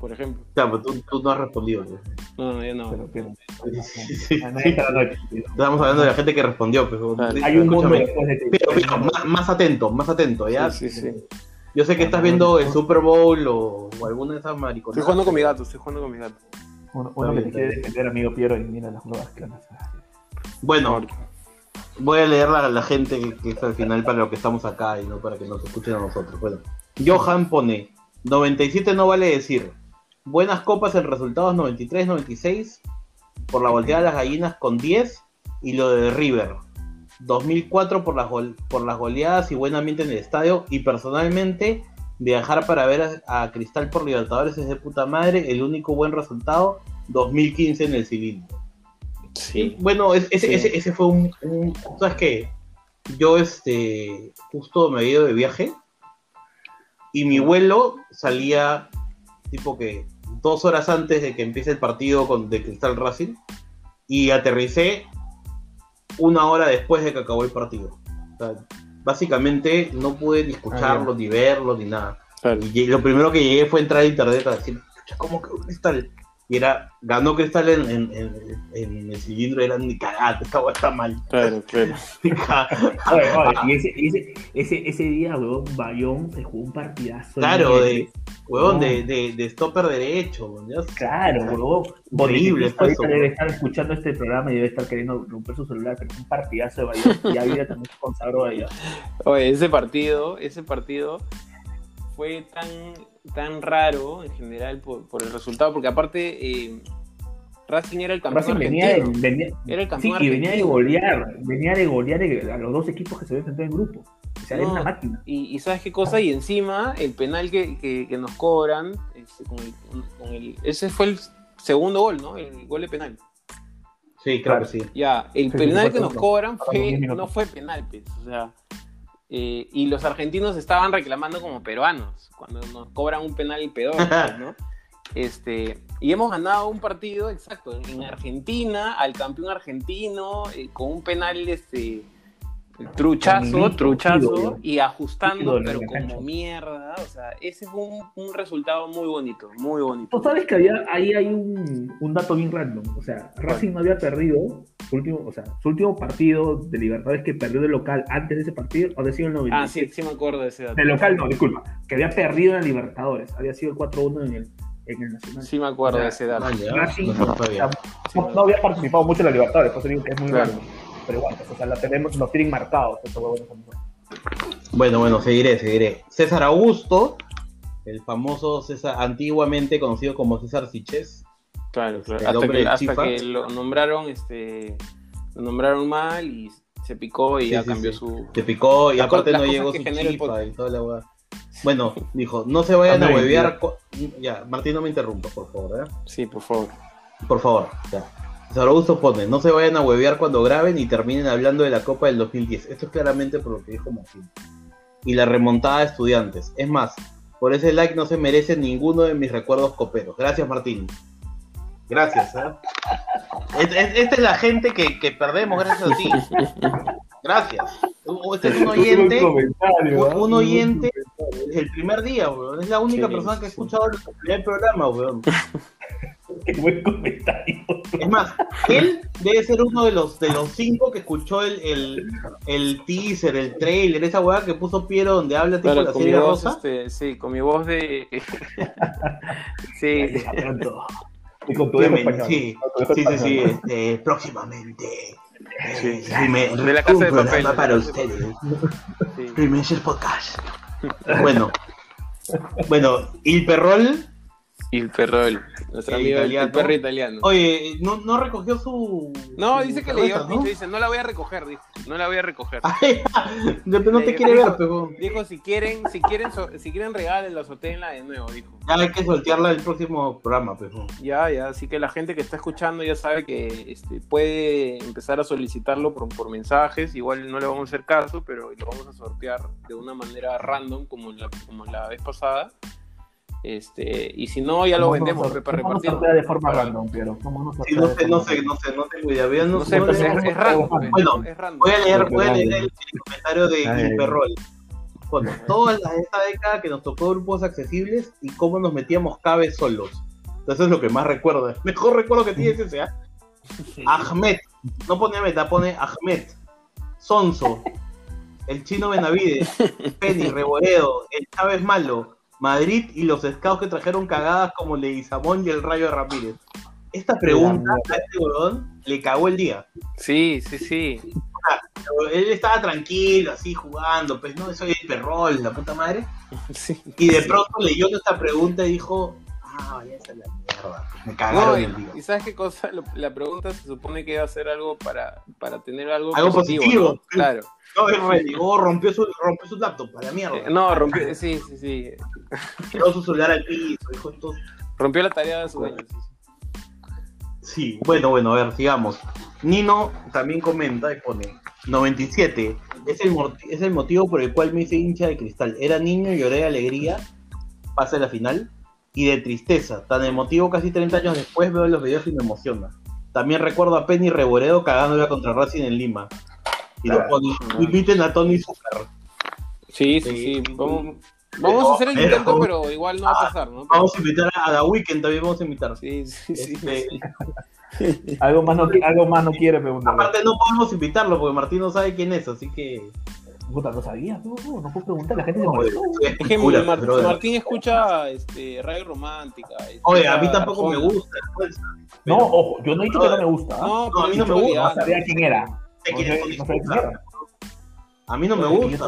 Por ejemplo. claro, pero tú, tú no has respondido. weón. No, no, yo no. Pero, pero, [LAUGHS] Sí, sí, a nadie sí. está dando el- Estamos hablando de la gente que respondió, pero Claro. Hay un mundo escúchame. después de ti. Pero, pero, más, más atento, más atento, ¿ya? Sí, sí, sí. Yo sé que estás viendo el Super Bowl o, o alguna de esas mariconas. Estoy jugando con mi gato, estoy jugando con mi gato. Uno, uno que te quiere defender, amigo Piero, y mira las nuevas que van a hacer. Bueno, voy a leer la, la gente que, que es al final para lo que estamos acá y no para que nos escuchen a nosotros. Bueno, Johan pone, 97 no vale decir, buenas copas en resultados 93-96, por la volteada de las gallinas con 10 y lo de River. 2004 por las, por las goleadas y buen ambiente en el estadio y personalmente viajar para ver a, a Cristal por Libertadores es de puta madre, el único buen resultado 2015 en el cilindro. Sí. Bueno, es- ese, Sí. ese, ese fue un, un- ¿Sabes qué? Yo, este, justo me había ido de viaje y mi vuelo salía, tipo que, dos horas antes de que empiece el partido con, de Cristal Racing y aterricé una hora después de que acabó el partido. O sea, básicamente no pude ni escucharlo, ni verlo, ni nada. Claro. Y lo primero que llegué fue entrar a internet a decir, "Chucha, ¿cómo quedó Cristal? Y era, ganó Cristal en, en, en- en el cilindro, era ni cagada, esta hueá está mal. Claro, claro. [LAUGHS] Oye, oye, y ese, ese, ese, ese día, weón, Bayón se jugó un partidazo. Claro, de, huevón, No. de, de, de stopper derecho. ¿ya? Claro, Bonifacio fue ahorita eso, debe estar escuchando este programa y debe estar queriendo romper su celular, pero es un partidazo de Bayón. Y Ávila también se consagró allá. Oye, ese partido, ese partido fue tan, tan raro en general por, por el resultado, porque aparte eh, Racing era el campeón Racing venía de, venía, Era el sí, campeón y venía de golear, venía de golear a los dos equipos que se habían enfrentado en grupo. Sea, No. una máquina. Y, y sabes qué cosa, y encima el penal que, que- que nos cobran, este, con el- con el- ese fue el segundo gol, ¿no? El gol de penal. Sí, claro que sí. Ya, el Sí, penal que nos cobran fue, no fue penal, pues, o sea, eh, y los argentinos estaban reclamando como peruanos, cuando nos cobran un penal peor, [LAUGHS] ¿no? Este, y hemos ganado un partido, exacto, en Argentina, al campeón argentino, eh, con un penal este, truchazo, truchazo, ídolo. y ajustando, Ídolo pero como mierda. O sea, ese fue un, un resultado muy bonito, muy bonito. Tú sabes que había, ahí hay un, un dato bien random. O sea, Racing no había perdido su último, o sea, su último partido de Libertadores que perdió de local antes de ese partido, había sido el 90. Ah, sí, sí me acuerdo de ese dato. De local no, disculpa. Que había perdido en la Libertadores. Había sido el 4-1 en el, en el Nacional. Sí me acuerdo de ese dato. Racing no, había participado mucho en la Libertadores, por eso digo que es muy Claro. raro. O sea, la tenemos, nos tienen marcados. Bueno, bueno, seguiré, seguiré. César Augusto, el famoso César, antiguamente conocido como César Siches. Claro, claro. El Hasta, que, hasta que lo nombraron, este, lo nombraron mal y se picó y Sí, ya sí, cambió sí. su. Te picó y La aparte no llegó su chifa y toda la hueá. Bueno, dijo, no se vayan a huevear. Ya, Martín, no me interrumpa, por favor, ¿eh? Sí, por favor. Por favor, ya. Augusto pone, no se vayan a huevear cuando graben y terminen hablando de la Copa del 2010. Esto es claramente por lo que dijo Martín. Y la remontada de estudiantes. Es más, por ese like no se merece ninguno de mis recuerdos coperos. Gracias, Martín. Gracias, ¿eh? Es- es- Esta es la gente que, que perdemos gracias a ti. Gracias. Este es un oyente, un- un oyente desde el primer día, weón. Es la única persona que ha escuchado el primer programa, weón. Qué buen comentario. Es más, él debe ser uno de los de los cinco que escuchó el, el, el teaser, el trailer, esa weá que puso Piero donde habla tipo Claro, la serie voz, rosa. este, sí, con mi voz de. [LAUGHS] sí, Y con tu Sí, español. sí, Con sí, sí, sí, este, próximamente. Sí. eh, Rime- De la Casa un de Papel, para de ustedes. sí. Podcast. Bueno, bueno, Il Perrol, Y el perro, el, nuestro El amigo, italiano. el perro italiano. oye, no, no recogió su. No, su dice que le dio, dice, dice, no la voy a recoger, dijo, no la voy a recoger. Ay, no te, no quiere dijo- ver, pero Dijo, si quieren, si quieren, so- si quieren regálenla, sotéenla de nuevo, dijo. ya hay que soltearla el próximo programa, pero. Ya, ya, así que la gente que está escuchando ya sabe que este, puede empezar a solicitarlo por, por mensajes, igual no le vamos a hacer caso, pero lo vamos a sortear de una manera random como la, como la vez pasada. Este, y si no, ya lo ¿Cómo vendemos para repartir. de forma Para- random, Piero? ¿Cómo nos Sí, sortea no sé, no sé, no sé, no tengo idea. Vean, No sé, no pues es, es random. pues, Bueno, es random. Voy a leer, voy a Ay. leer el, el comentario de Ay. Il Perrol. Bueno, toda la, esta década que nos tocó grupos accesibles y cómo nos metíamos cabe solos. Eso es lo que más recuerdo. Mejor recuerdo que tiene es ese, ¿ah? Ahmed. No pone meta, pone Ahmed. Sonso. El chino Benavides. [LAUGHS] Penny, Reboredo. El Chávez Malo. Madrid y los scouts que trajeron cagadas como Leguizamón y el Rayo de Ramírez. Esta pregunta a este huevón le cagó el día. Sí, sí, sí. Él estaba tranquilo, así jugando, pues no, soy el perrol, la puta madre. sí. Y de pronto leyó esta pregunta y dijo, ah, ya está la mierda, me No, cagaron y, el día. y ¿sabes qué cosa? La pregunta se supone que iba a ser algo para, para tener algo, Algo positivo. ¿no? Claro. No, él renegó, rompió su, rompió su laptop, para la mierda. Eh, No, rompió, sí, sí, sí. Tiró su celular al piso, dijo esto. Rompió la tarea de su año. Sí, bueno, bueno, a ver, sigamos. Nino también comenta y pone 97. Es el, es el motivo por el cual me hice hincha de cristal. Era niño y lloré de alegría. Pasa la final. Y de tristeza. Tan emotivo casi 30 años después veo los videos y me emociona. También recuerdo a Penny Reboredo cagándola contra Racing en Lima. Y lo Claro. pone, inviten a Tony Super. Sí, sí, Sí. sí. Vamos, vamos a hacer el intento, pero igual no va a pasar, ¿no? Vamos a invitar a The Weeknd, también vamos a invitar. Sí, sí, sí. Este, [LAUGHS] Algo más no, algo más no quiere preguntar. aparte no podemos invitarlo porque Martín no sabe quién es, así que... Puta, no sabía, no, no, no puedo preguntar, la gente se Oye, molestó. Es que pura, Mar- brother. Martín escucha este, Radio Romántica. Oye, escucha a mí tampoco me gusta. pues, No, pero- ojo, yo no he dicho que no me gusta. ¿ah? No, No, a mí no me gusta, No sabía quién era. No sé- no. A mí no me gusta.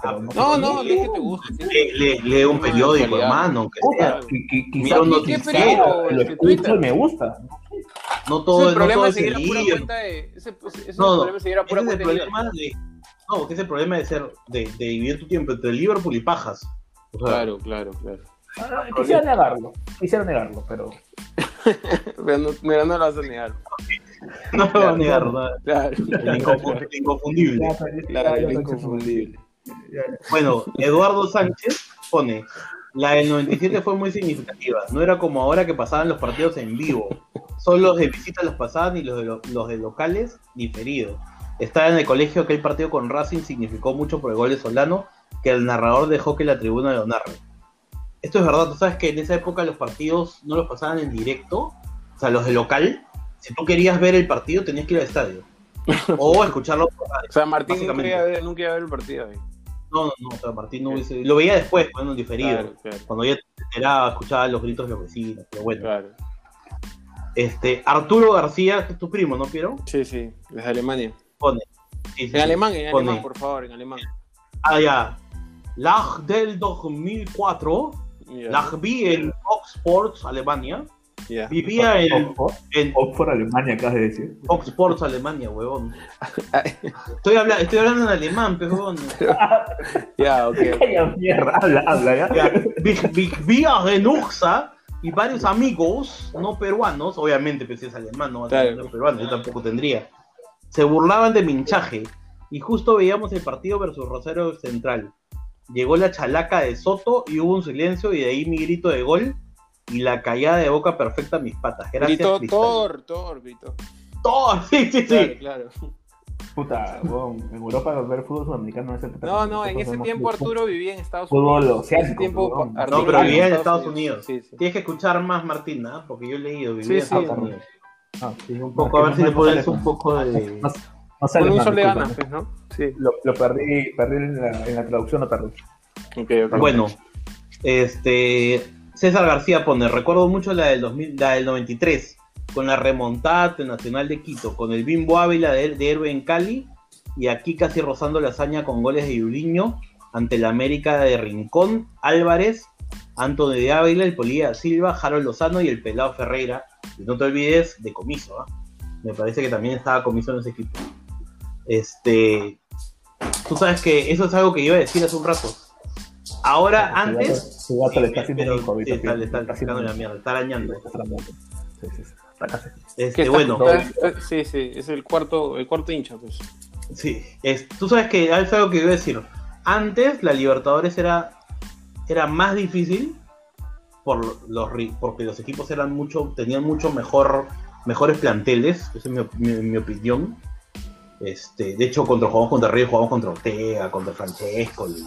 pero No, Pues, no, no lee- es que te guste. sí. Lee, lee- lee un No, periódico, hermano, aunque sea. Mira un lo ¿Qué noticiero, periódico? lo escucho y me gusta. No todo, es el no problema todo seguir a pura cuenta de. Ese, ese es No, el no, problema de seguir a pura Ese es el de problema de. No, que es el problema de ser, de, de dividir tu tiempo entre Liverpool y pajas. O sea, Claro, claro, claro. Ah, Quisiera negarlo, quisiera negarlo, pero [LAUGHS] Pero no, pero no lo vas a negar. [LAUGHS] no me voy a negar, ¿no? Claro. El, inconfu- el inconfundible. Claro, el inconfundible. Bueno, Eduardo Sánchez pone La del 97 fue muy significativa. No era como ahora que pasaban los partidos en vivo. Solo los de visita los pasaban y los de, lo- los de locales diferidos. Estaba en el colegio aquel partido con Racing significó mucho por el gol de Solano que el narrador dejó que la tribuna lo narre. Esto es verdad, tú sabes que en esa época los partidos no los pasaban en directo, o sea, los de local. Si tú querías ver el partido tenías que ir al estadio. [LAUGHS] O escucharlo por radio. O sea, Martín nunca iba, a ver, nunca iba a ver el partido ahí. No, no, no, o sea, Martín no hubiese... Lo veía después, cuando en diferido. Claro, claro, Cuando ya te enteraba, escuchaba los gritos de los vecinos, pero bueno. claro. Este, Arturo García, que es tu primo, ¿no, Piero? Sí, sí, desde Alemania. Pone. Sí, sí, En alemán, en Pone. alemán, por favor, en alemán. Ah, ya. Lag del 2004. Ya, Lag vi en Oxford, Alemania. Vivía en, Oxford, en Oxford, Alemania, acabas de decir. Oxford, Alemania, huevón. Estoy, habla- estoy hablando en alemán, pejón. [LAUGHS] Ya, ok. [LAUGHS] Calla mierda, habla, habla, ya. Ya, vi- vi- Vivía en Uxa y varios amigos no peruanos, obviamente pues es alemán, no va a ser Claro. no peruano, yo tampoco tendría. Se burlaban de mi hinchaje y justo veíamos el partido versus Rosario Central. Llegó la chalaca de Soto y hubo un silencio y de ahí mi grito de gol y la callada de boca perfecta a mis patas. Gracias, Gritó Cristal. Thor, Thor, gritó. Thor, [LAUGHS] sí, sí, sí. Claro, claro. Puta, weón, en Europa ver fútbol sudamericano es el que No, no, en ese tiempo fútbol. Arturo vivía en Estados Fútbol Unidos. En ese oceánico, tiempo. Arturo No, pero vivía en Estados Unidos. Sí, sí. Tienes que escuchar más, Martina, porque yo he leído, vivía Sí, en sí. Estados Unidos. Ah, Sí, un poco, a ver si le pones un poco de... No, no un sol de discúlpame. ganas, pues, ¿no? Sí. Lo, lo perdí, perdí en la, en la traducción, lo perdí. Ok, ok. Bueno, este César García pone, recuerdo mucho la del 2000, la del 93, con la remontada Nacional de Quito, con el Bimbo Ávila de, de héroe en Cali, y aquí casi rozando la hazaña con goles de Yuliño ante la América de Rincón, Álvarez, Antonio de Ávila, el Polilla Silva, Harold Lozano y el Pelado Ferreira. Y no te olvides de Comiso, ¿ah? me parece que también estaba Comiso en ese equipo. Este, tú sabes que eso es algo que iba a decir hace un rato. Ahora, antes, Su gato le está Sí, haciendo pero un sí, está, le está está sacando la mierda, está arañando. está arañando. Sí, sí, sí. Este, bueno, está- está- sí, sí, es el cuarto, el cuarto hincha, pues. sí, es- tú sabes que es algo que iba a decir. Antes la Libertadores era, era más difícil por los porque los equipos eran mucho, tenían mucho mejor, mejores planteles, esa es mi, op- mi- mi opinión. Este, de hecho, contra jugamos contra Río, jugamos contra Ortega, contra Francesco. y-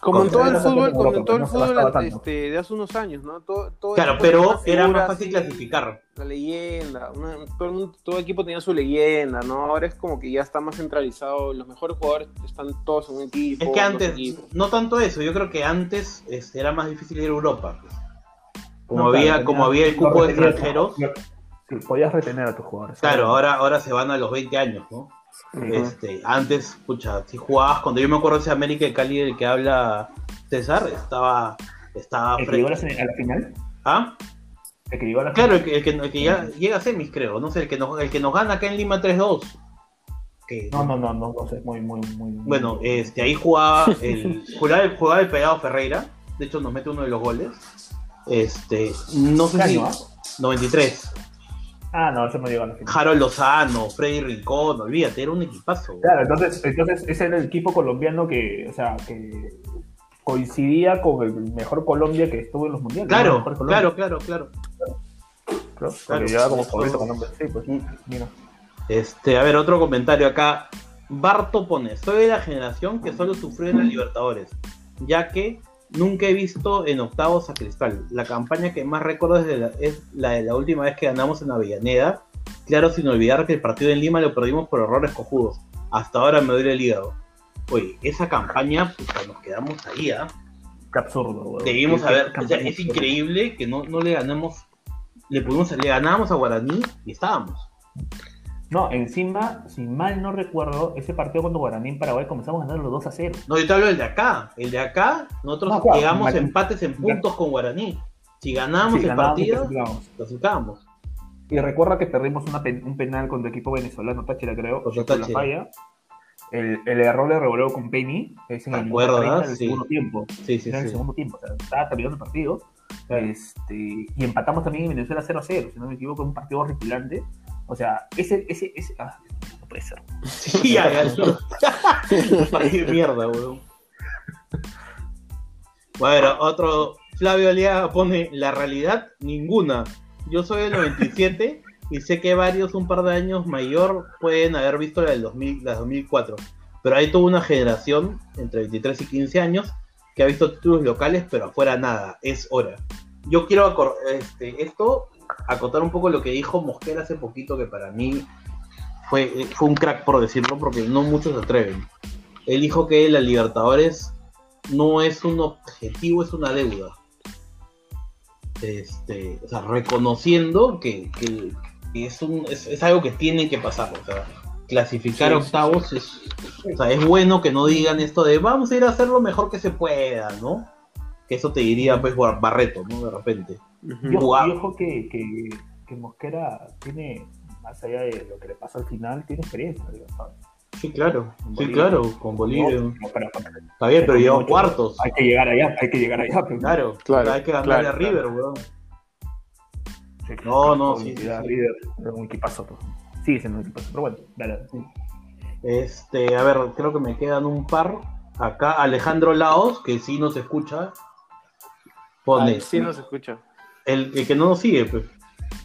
Como en todo el fútbol, como en todo el fútbol este, de hace unos años, ¿no? Todo, todo Claro, pero era más fácil clasificar. La leyenda, una- todo, el mundo- todo equipo tenía su leyenda, ¿no? Ahora es como que ya está más centralizado, los mejores jugadores están todos en un equipo. Es que antes, no tanto eso, yo creo que antes este, era más difícil ir a Europa. pues. Como, No, había, claro, como tenía- había el cupo de extranjeros, Sí, podías retener a tus jugadores. claro, ahora, ahora se van a los 20 años, ¿no? Este, antes, pucha, si jugabas, cuando yo me acuerdo de ese América de Cali del que habla César, estaba, estaba ¿El que llegó a la, fresco. a la final? ¿Ah? ¿El que llegó a la Claro, el que, el que, el que ya llega a semis, creo, no sé, el que nos, el que nos gana acá en Lima 3-2. Que, No, no, no, no, no sé, muy, muy, muy. Bueno, este, ahí jugaba [LAUGHS] el, jugaba el, jugaba el pegado Ferreira. De hecho, nos mete uno de los goles. Este, no sé ¿Qué si. año, ah? 93. Ah, no, eso no llegó a la final. Harold Lozano, Freddy Rincón, olvídate, era un equipazo. Claro, entonces, entonces ese era el equipo colombiano que, o sea, que coincidía con el mejor Colombia que estuvo en los mundiales. ¿no? Claro, Colombia, claro, claro, claro. claro, claro. llegaba como favorito con nombre. Sí, pues, mira. Este, a ver, otro comentario acá. Barto pone, soy de la generación que solo sufrió en la Libertadores, ya que nunca he visto en octavos a Cristal. La campaña que más recuerdo es, la, es la de la última vez que ganamos en Avellaneda. Claro, sin olvidar que el partido en Lima lo perdimos por errores cojudos. Hasta ahora me duele el hígado. Oye, esa campaña, puta, nos quedamos ahí, ¿ah? Qué absurdo, weón. Debimos haber, o sea, es increíble que no, no le ganamos, le pudimos, le ganábamos a Guaraní y estábamos. No, encima, si mal no recuerdo, ese partido contra Guaraní en Paraguay comenzamos ganando los 2 a 0. No, yo te hablo del de acá. El de acá, nosotros No, claro, llegamos empates en puntos con Guaraní. Si ganábamos Sí, el partido, clasificábamos. Y recuerda que perdimos una pen- un penal contra el equipo venezolano, Táchira creo, por la falla. El, el error de revoleo con Penny es en ¿Te el acuerdas? 30 del Sí. segundo tiempo. Sí, sí, en el segundo tiempo, o sea, estaba terminando el partido. Este, y empatamos también en Venezuela 0 a 0, si no me equivoco, un partido horripilante. O sea, ese, ese, ese, ah, no puede ser. Sí. [LAUGHS] Partido de mierda, weón. Bueno, otro Flavio Aliaga pone la realidad, ninguna. Yo soy del 97 y sé que varios un par de años mayor pueden haber visto la del 2000, la 2004. Pero hay toda una generación entre 23 y 15 años que ha visto títulos locales, pero afuera nada. Es hora. Yo quiero este, esto acotar un poco lo que dijo Mosquera hace poquito, que para mí fue, eh, fue un crack por decirlo, porque no muchos se atreven. Él dijo que la Libertadores no es un objetivo, es una deuda. Este, o sea, reconociendo que, es, un, es, es algo que tiene que pasar. O sea, clasificar sí, octavos Es, o sea, es bueno que no digan esto de vamos a ir a hacer lo mejor que se pueda, ¿no? Que eso te diría pues Bar- Barreto, ¿no? De repente. Ujú. Y ojo, Guau. y ojo que, que, que Mosquera tiene, más allá de lo que le pasa al final, tiene experiencia. ¿sabes? Sí, claro. Sí, claro, con Bolivia. No, pero- Está bien, pero llegó cuartos. Hay que llegar allá, hay que llegar allá. pero- Claro, Claro, hay que ganarle claro, a River, weón. Sí, No, no, sí, sí, sí. River, era un equipazo. pues. Sigue siendo un equipazo, pero bueno, dale. Este, a ver, creo que me quedan un par. Acá Alejandro Laos, que sí nos escucha, pone sí nos escucha. el, el que no nos sigue, pues.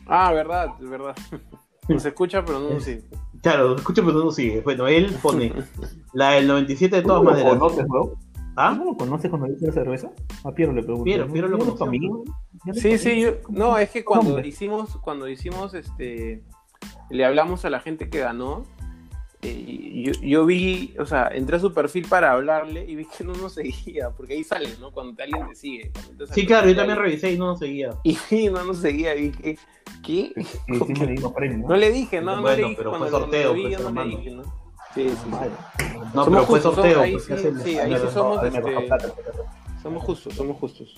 Ah, verdad, es verdad. [LAUGHS] Nos escucha, pero no nos sigue. Claro, nos escucha pero no nos sigue. Bueno, él pone [LAUGHS] la del 97 de todas ¿Cómo lo maneras. conoces, weón? ¿Ah? ¿No lo conoces cuando dice la cerveza? A Piero le pregunto. Piero, Piero lo ¿No conoció. amigo? ¿Ya eres Sí, sí, yo, no, es que cuando hicimos, cuando hicimos este, le hablamos a la gente que ganó, eh, y yo, yo vi, o sea, entré a su perfil para hablarle y vi que no nos seguía, porque ahí sale, ¿no? Cuando alguien te sigue. Sí, claro, yo también revisé y no nos seguía. [LAUGHS] Y no nos seguía, y dije, ¿qué? Sí, sí, me dimos premio, ¿no? No le dije, no, no Bueno, le dije. pero cuando fue sorteo, vi, pues, yo no hermano. le dije, ¿no? Sí, sí, sí. No, Somos pero fue justos, sorteo. ahí pues, sí, sí, ahí sí somos, este, plata, pero- Somos justos, somos justos.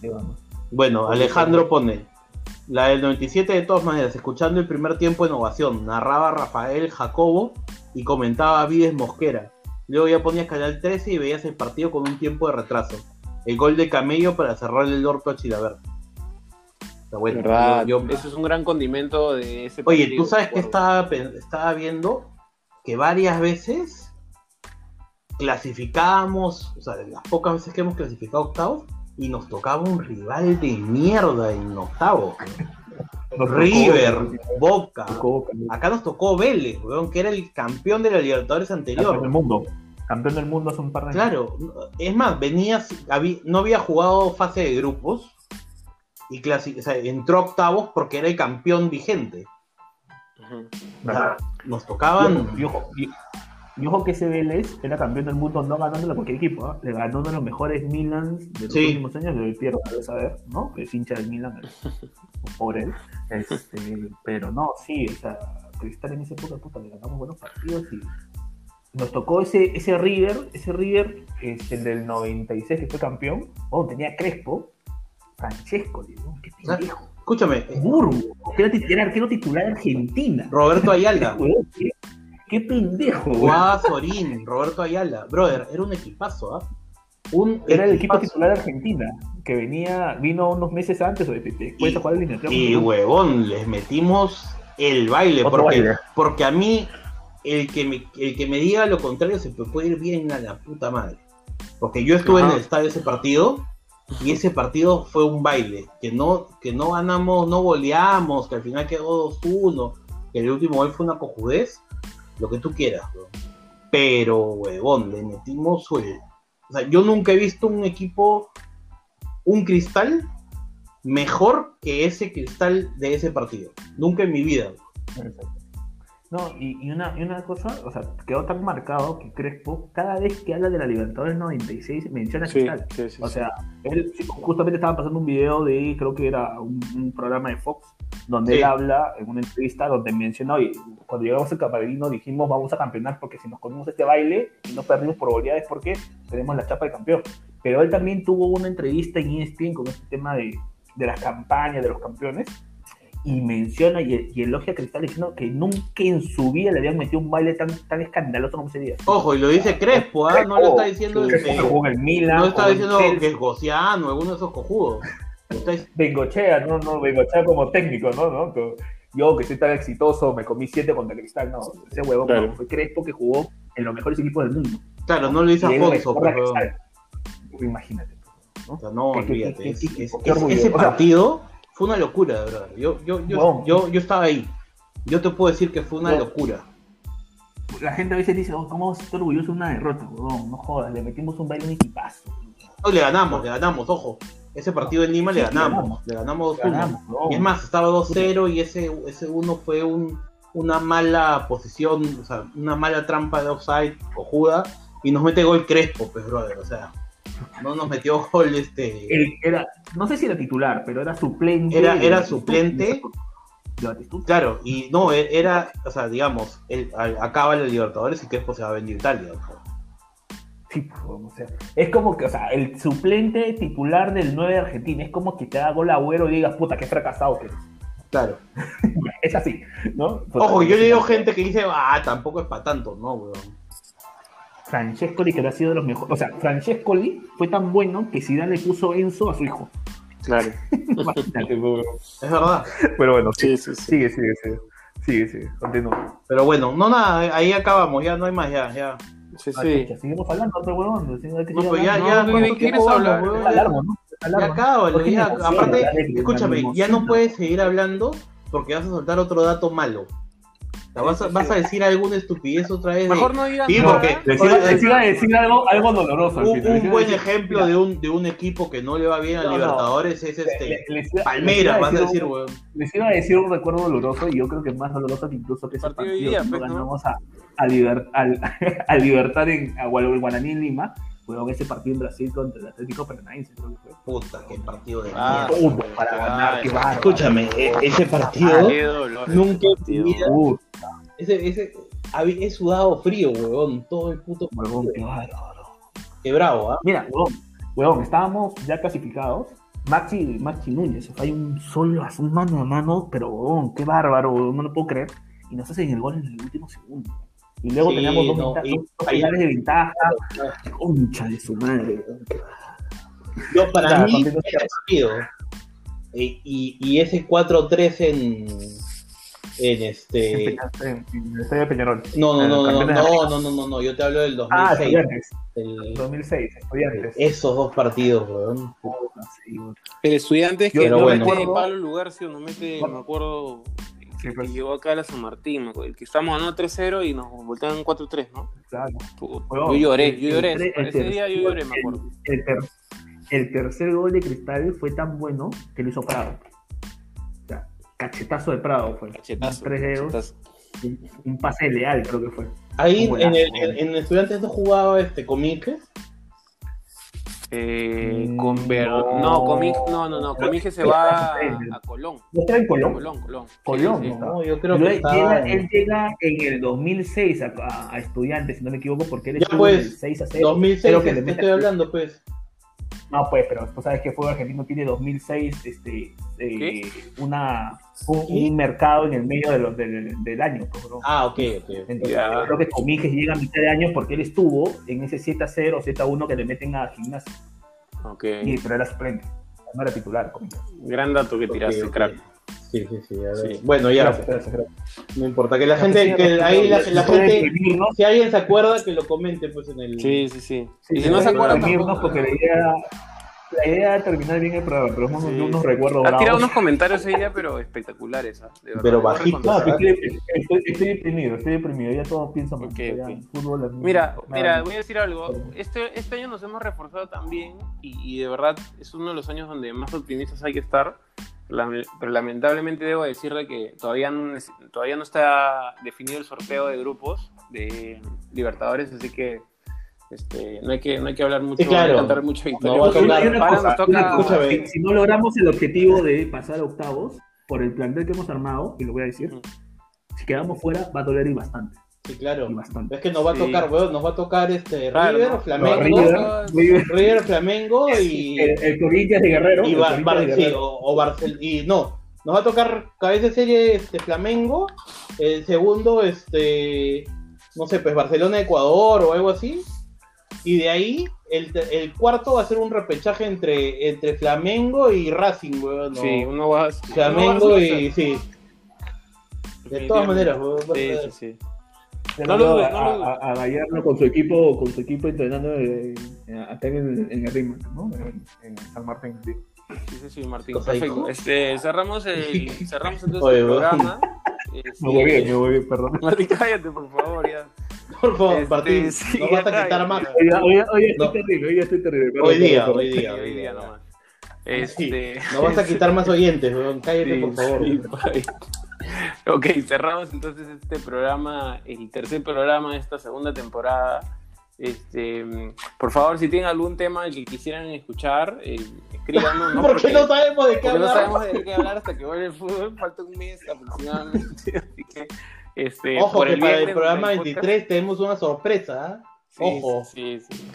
digamos. Bueno, Alejandro pone la del 97 de todas maneras, escuchando el primer tiempo en ovación, narraba Rafael Jacobo y comentaba Vides Mosquera. Luego ya ponías Canal 13 y veías el partido con un tiempo de retraso. El gol de Camello para cerrarle el orto a Chilavert. Está bueno. ¿Verdad? yo- yo- Eso es un gran condimento de ese Oye, partido, tú sabes que estaba, estaba viendo que varias veces clasificábamos, o sea, de las pocas veces que hemos clasificado octavos, y nos tocaba un rival de mierda en tocó- River, Boca. tocó campeón Acá nos tocó Vélez, weón, que era el campeón de la Libertadores del anterior. mundo. Campeón del mundo hace un par de años. Claro, es más, venía, no había jugado fase de grupos y clasi- o sea, entró octavos porque era el campeón vigente. Ujú. O sea, nos tocaban. Y ojo que ese Vélez era campeón del mundo no ganándole a cualquier equipo, ¿ah? le ganó uno de los mejores Milan de los Sí. últimos años, de Piero, debe saber, ¿no? Que es hincha del Milan, [LAUGHS] pobre él. Este, pero no, sí, o sea, Cristal en esa época, puta, le ganamos buenos partidos y nos tocó ese, ese River, ese River, este, el del 96 que fue campeón, oh, tenía Crespo, Francesco, digo, qué pendejo. Escúchame, Burgo, que era, titular de Argentina. Roberto Ayala, [LAUGHS] ¿Qué, pendejo, güey. Sorín, Roberto Ayala. Brother, era un equipazo, ¿ah? Un Era el equipo titular de Argentina, que venía, vino unos meses antes o de- de- después Y- de jugar el. Y huevón, les metimos el baile, Otro porque, baile. porque a mí, el que, me, el que me diga lo contrario se me puede ir bien a la puta madre. Porque yo estuve en el estadio de ese partido y ese partido fue un baile, que no, que no ganamos, no goleamos, que al final quedó 2-1, que el último gol fue una cojudez, lo que tú quieras, weón. pero huevón, le metimos el... O sea, yo nunca he visto un equipo, un cristal mejor que ese cristal de ese partido. Nunca en mi vida. Exacto. No, y, y una, y una cosa, o sea, quedó tan marcado que Crespo, cada vez que habla de la Libertadores 96, menciona Sí, Cristal. sí, sí, O sí. sea, él justamente estaba pasando un video de, creo que era un, un programa de Fox, donde Sí. él habla en una entrevista donde mencionó, oye, cuando llegamos al camerino dijimos vamos a campeonar porque si nos comimos este baile y no perdimos por goleada es porque tenemos la chapa de campeón. Pero él también tuvo una entrevista en ESPN con este tema de, de las campañas de los campeones y menciona y, y elogia a Cristal diciendo que nunca en su vida le habían metido un baile tan, tan escandaloso como ese día. Ojo, y lo dice Crespo, ¿ah? No lo está diciendo Crespo este, el Milan, no está diciendo que es Gociano, alguno de esos cojudos. Dic- Bengochea, no, no, Bengochea como técnico, ¿no? ¿no? Yo que soy tan exitoso, me comí siete contra Cristal, no, ese huevo Claro. no, fue Crespo que jugó en los mejores equipos del mundo. Claro, no lo dice Afonso, pero Cristal. Imagínate. O sea, no, ¿Qué- qué- olvídate. qué- es- qué- es- qué es- orgullo. ese O [LAUGHS] sea, partido fue una locura, de verdad. Yo, yo, yo, Wow. yo, yo estaba ahí. Yo te puedo decir que fue una Wow. locura. La gente a veces dice, oh, ¿cómo vas a estar orgulloso de una derrota? huevón? no jodas, le metimos un baile en equipazo. No, le ganamos, le ganamos, ojo. Ese partido en Lima le Sí, ganamos. ganamos. Le ganamos 2-1. Ganamos, huevón. Y es más, estaba 2-0 y ese, ese 1 fue un, una mala posición, o sea, una mala trampa de offside cojuda. Y nos mete gol Crespo, pues, brother. O sea, no nos metió gol este. Era, no sé si era titular, pero era suplente. Era- era suplente. Claro, y no, e- era, o sea, digamos, él, acaba la Libertadores y Crespo se va a venir a Italia. ¿no? Sí, pues, o sea, es como que, o sea, el suplente titular del 9 de Argentina, es como que te haga gol agüero y digas, puta, qué fracasado que eres. Claro. [LAUGHS] Es así, ¿no? Puta, Ojo, yo le digo sí, gente que dice, ah, tampoco es para tanto, no, weón. Francescoli, que ha sido de los mejores. O sea, Francescoli fue tan bueno que Zidane le puso Enzo a su hijo. Claro. [LAUGHS] [LAUGHS] Es verdad. Pero bueno, Sí, sí, sí. sigue, sigue, sigue. Sigue, sigue, continúa. Pero bueno, no nada, ahí acabamos, ya no hay más, ya, ya. Sí, Ah, sí. chucha, seguimos hablando, otro huevón. No, pues ya, ya, No, ¿cuánto ¿de qué quieres hablar? largo, ¿no? Ya ya. Aparte, escúchame, me ya no puedes seguir hablando porque vas a soltar otro dato malo. O sea, vas, a, vas a decir alguna estupidez otra vez. Mejor no digas Sí, nada. porque iba a decir algo, algo doloroso. un, un buen decir- ejemplo de un, de un equipo que no le va bien a No, no. Libertadores es le- este les iba Palmeiras, vas a decir, weón. Les iba a decir un recuerdo doloroso y yo creo que más doloroso que incluso que ese Partido partido, día, que no pues, ¿no? ganamos a, a, Liber- al, [LAUGHS] a Libertad en a Guaraní en Lima. Fueron ese partido en Brasil contra el Atlético Paranaense, creo que fue. Puta, qué partido de Ah, mierda. Para ganar, qué bárbaro. Escúchame, e- ese partido Ah, nunca Partido. vida- Puta, ese, ese, he sudado frío, weón, todo el puto huevón, qué bárbaro. Qué bravo, ¿ah? Mira, huevón, huevón, estábamos ya clasificados. Maxi, Maxi Núñez, o sea, hay un solo, un mano a mano, pero huevón, qué bárbaro, huevón, no lo puedo creer. Y nos hacen el gol en el último segundo. Y luego Sí, teníamos dos, no, venta- y- dos- finales de ventaja. Concha de su madre. Yo, para Ya, mí, partido y, y, y ese 4-3 en, en En este. En- en el estadio de Peñarol. No, no, no, no, no, no, no, no, no, yo te hablo del Ah, 2006. estudiantes. el- 2006, estudiantes. esos dos partidos, weón. El estudiante que no bueno. mete Pablo Lugarcio, no mete, me acuerdo, que pues, llegó acá a la San Martín, el que estábamos ganando 3-0 y nos voltearon 4-3, ¿no? claro. Yo lloré, yo lloré, ese día yo lloré, me acuerdo. El, el ter- el tercer gol de Cristal fue tan bueno que lo hizo Prado. O sea, cachetazo de Prado fue. Cachetazo, Tres dedos, un, un pase leal creo que fue. Ahí en, el, en, en Estudiantes no jugaba este Comiques. Eh, Mm, con Ver... no. No, Comige, no, no, no, Comige se va a, Colón. ¿No estaba en Colón? Colón, Colón. Colón, Sí, sí. ¿no? Yo creo que él, estaba. llega, en él llega en el 2006 a, a- a Estudiantes, si no me equivoco, porque él Ya, estuvo pues, en el 6 a 0. 2006, Creo que mete- estoy hablando, pues. No, pues, pero tú sabes que el fútbol argentino tiene 2006 este, eh, una, un, un mercado en el medio de los- del, del año. pues, bro. Ah, ok, ok. Entonces, yo creo que Comiges llega a mitad de año porque él estuvo en ese 7 a 0, 7 a 1 que le meten a gimnasia. Ok, Y, pero era suplente, no era titular. Comiges. gran dato que tiraste, Ok, ok. crack. Sí, sí, sí. a ver. Sí. Bueno, ya, Gracias, gracias, gracias. no importa. Que la gente, que ahí la, la gente, si alguien se acuerda, que lo comente, pues en el. Sí, sí, sí. Sí, y si no se acuerdan porque la idea, la idea de terminar bien el programa, pero hemos Sí. unos recuerdos Ha tirado unos comentarios hoy día, pero espectaculares. ¿ah? De verdad, Pero bajitos, No, que estoy, estoy, estoy deprimido, estoy deprimido, ya todos piensan Ok, ya, ok. fútbol. mí Mira, nada mira, voy a decir algo. Este, este año nos hemos reforzado también y, y de verdad es uno de los años donde más optimistas hay que estar. Pero lamentablemente debo decir de que todavía no, todavía no está definido el sorteo de grupos de Libertadores, así que este, no, hay que no hay que hablar mucho, Sí, claro. no hay que cantar mucha victoria. No toca- si, si no logramos el objetivo de pasar a octavos, por el plantel que hemos armado, y lo voy a decir, Mm. si quedamos fuera va a doler y bastante. Sí, claro. Bastante. Es que nos va a Sí. tocar, weón, nos va a tocar este Claro, River, ¿no? Flamengo, River, River, River, Flamengo y, el, el Corinthians de Guerrero. y Bar- de sí, Guerrero. o, o Barcel y no, nos va a tocar cabeza de serie este Flamengo, el segundo este no sé, pues Barcelona Ecuador o algo así. Y de ahí el, el cuarto va a ser un repechaje entre entre Flamengo y Racing, weón. ¿no? Sí, uno va Flamengo y sí, de todas maneras, weón, Sí, sí, sí. No lo dudes, no lo a, a, a Gallardo con su equipo, con su equipo entrenando eh, acá en el, en el Rima, ¿no? En, en San Martín. sí. Sí, sí, sí, Martín. Perfecto. Este, cerramos el, [LAUGHS] cerramos entonces Oye, el programa. [LAUGHS] Este, Me voy bien, me voy bien, perdón. [LAUGHS] Martín, cállate, por favor, ya. Por favor, Este, Martín, sí, no vas a quitar más. Hoy, hoy, hoy estoy No. terrible, hoy estoy terrible. perdón, Hoy día, perdón, hoy Sí, día, hoy día nomás. nomás. Este, No vas a quitar más oyentes, weón. Cállate, Sí, por favor. Sí, [LAUGHS] ok, cerramos entonces este programa, el tercer programa de esta segunda temporada. Este, por favor, si tienen algún tema que quisieran escuchar, eh, escríbanos. ¿no? [LAUGHS] Porque no sabemos de qué porque no hablar. sabemos de qué hablar hasta que vuelva el fútbol. Falta un mes aproximadamente. [LAUGHS] Así que, este, Ojo, por que para el programa del 23 tenemos una sorpresa. Sí, Ojo. Sí, sí.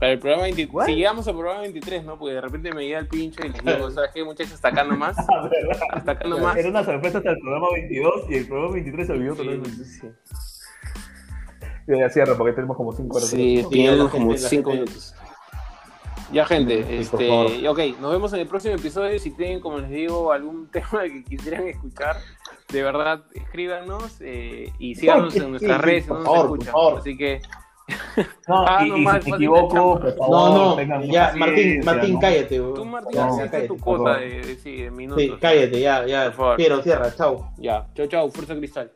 Para el programa 23. ¿What? Si llegamos al programa 23, ¿no? Porque de repente me llega el pincho y les digo, [LAUGHS] ¿sabes qué, muchachos? Hasta acá nomás. [LAUGHS] Ah. Hasta acá nomás. Era una sorpresa hasta el programa 22 y el programa 23 se olvidó Sí, totalmente. sí. Ya cierra porque tenemos como 5 horas. Sí, Sí, tenemos como gente- la 5 gente- minutos. Ya, gente, Sí, este, ok, nos vemos en el próximo episodio. Si tienen, como les digo, algún [LAUGHS] tema que quisieran escuchar, de verdad, escríbanos eh, y síganos en nuestras Sí, redes, por no nos escuchan. Así que, No, Ah, y, no, y más si me fácil equivoco, de por favor, No, no, ya, Martín, Martín, ¿no? cállate, tú. Martín, No, cállate, tu cuota de, de- sí, de minutos. Sí, cállate, ya, ya. Por favor. Quiero, cierra, chao. Ya, chao, chao, Fuerza Cristal.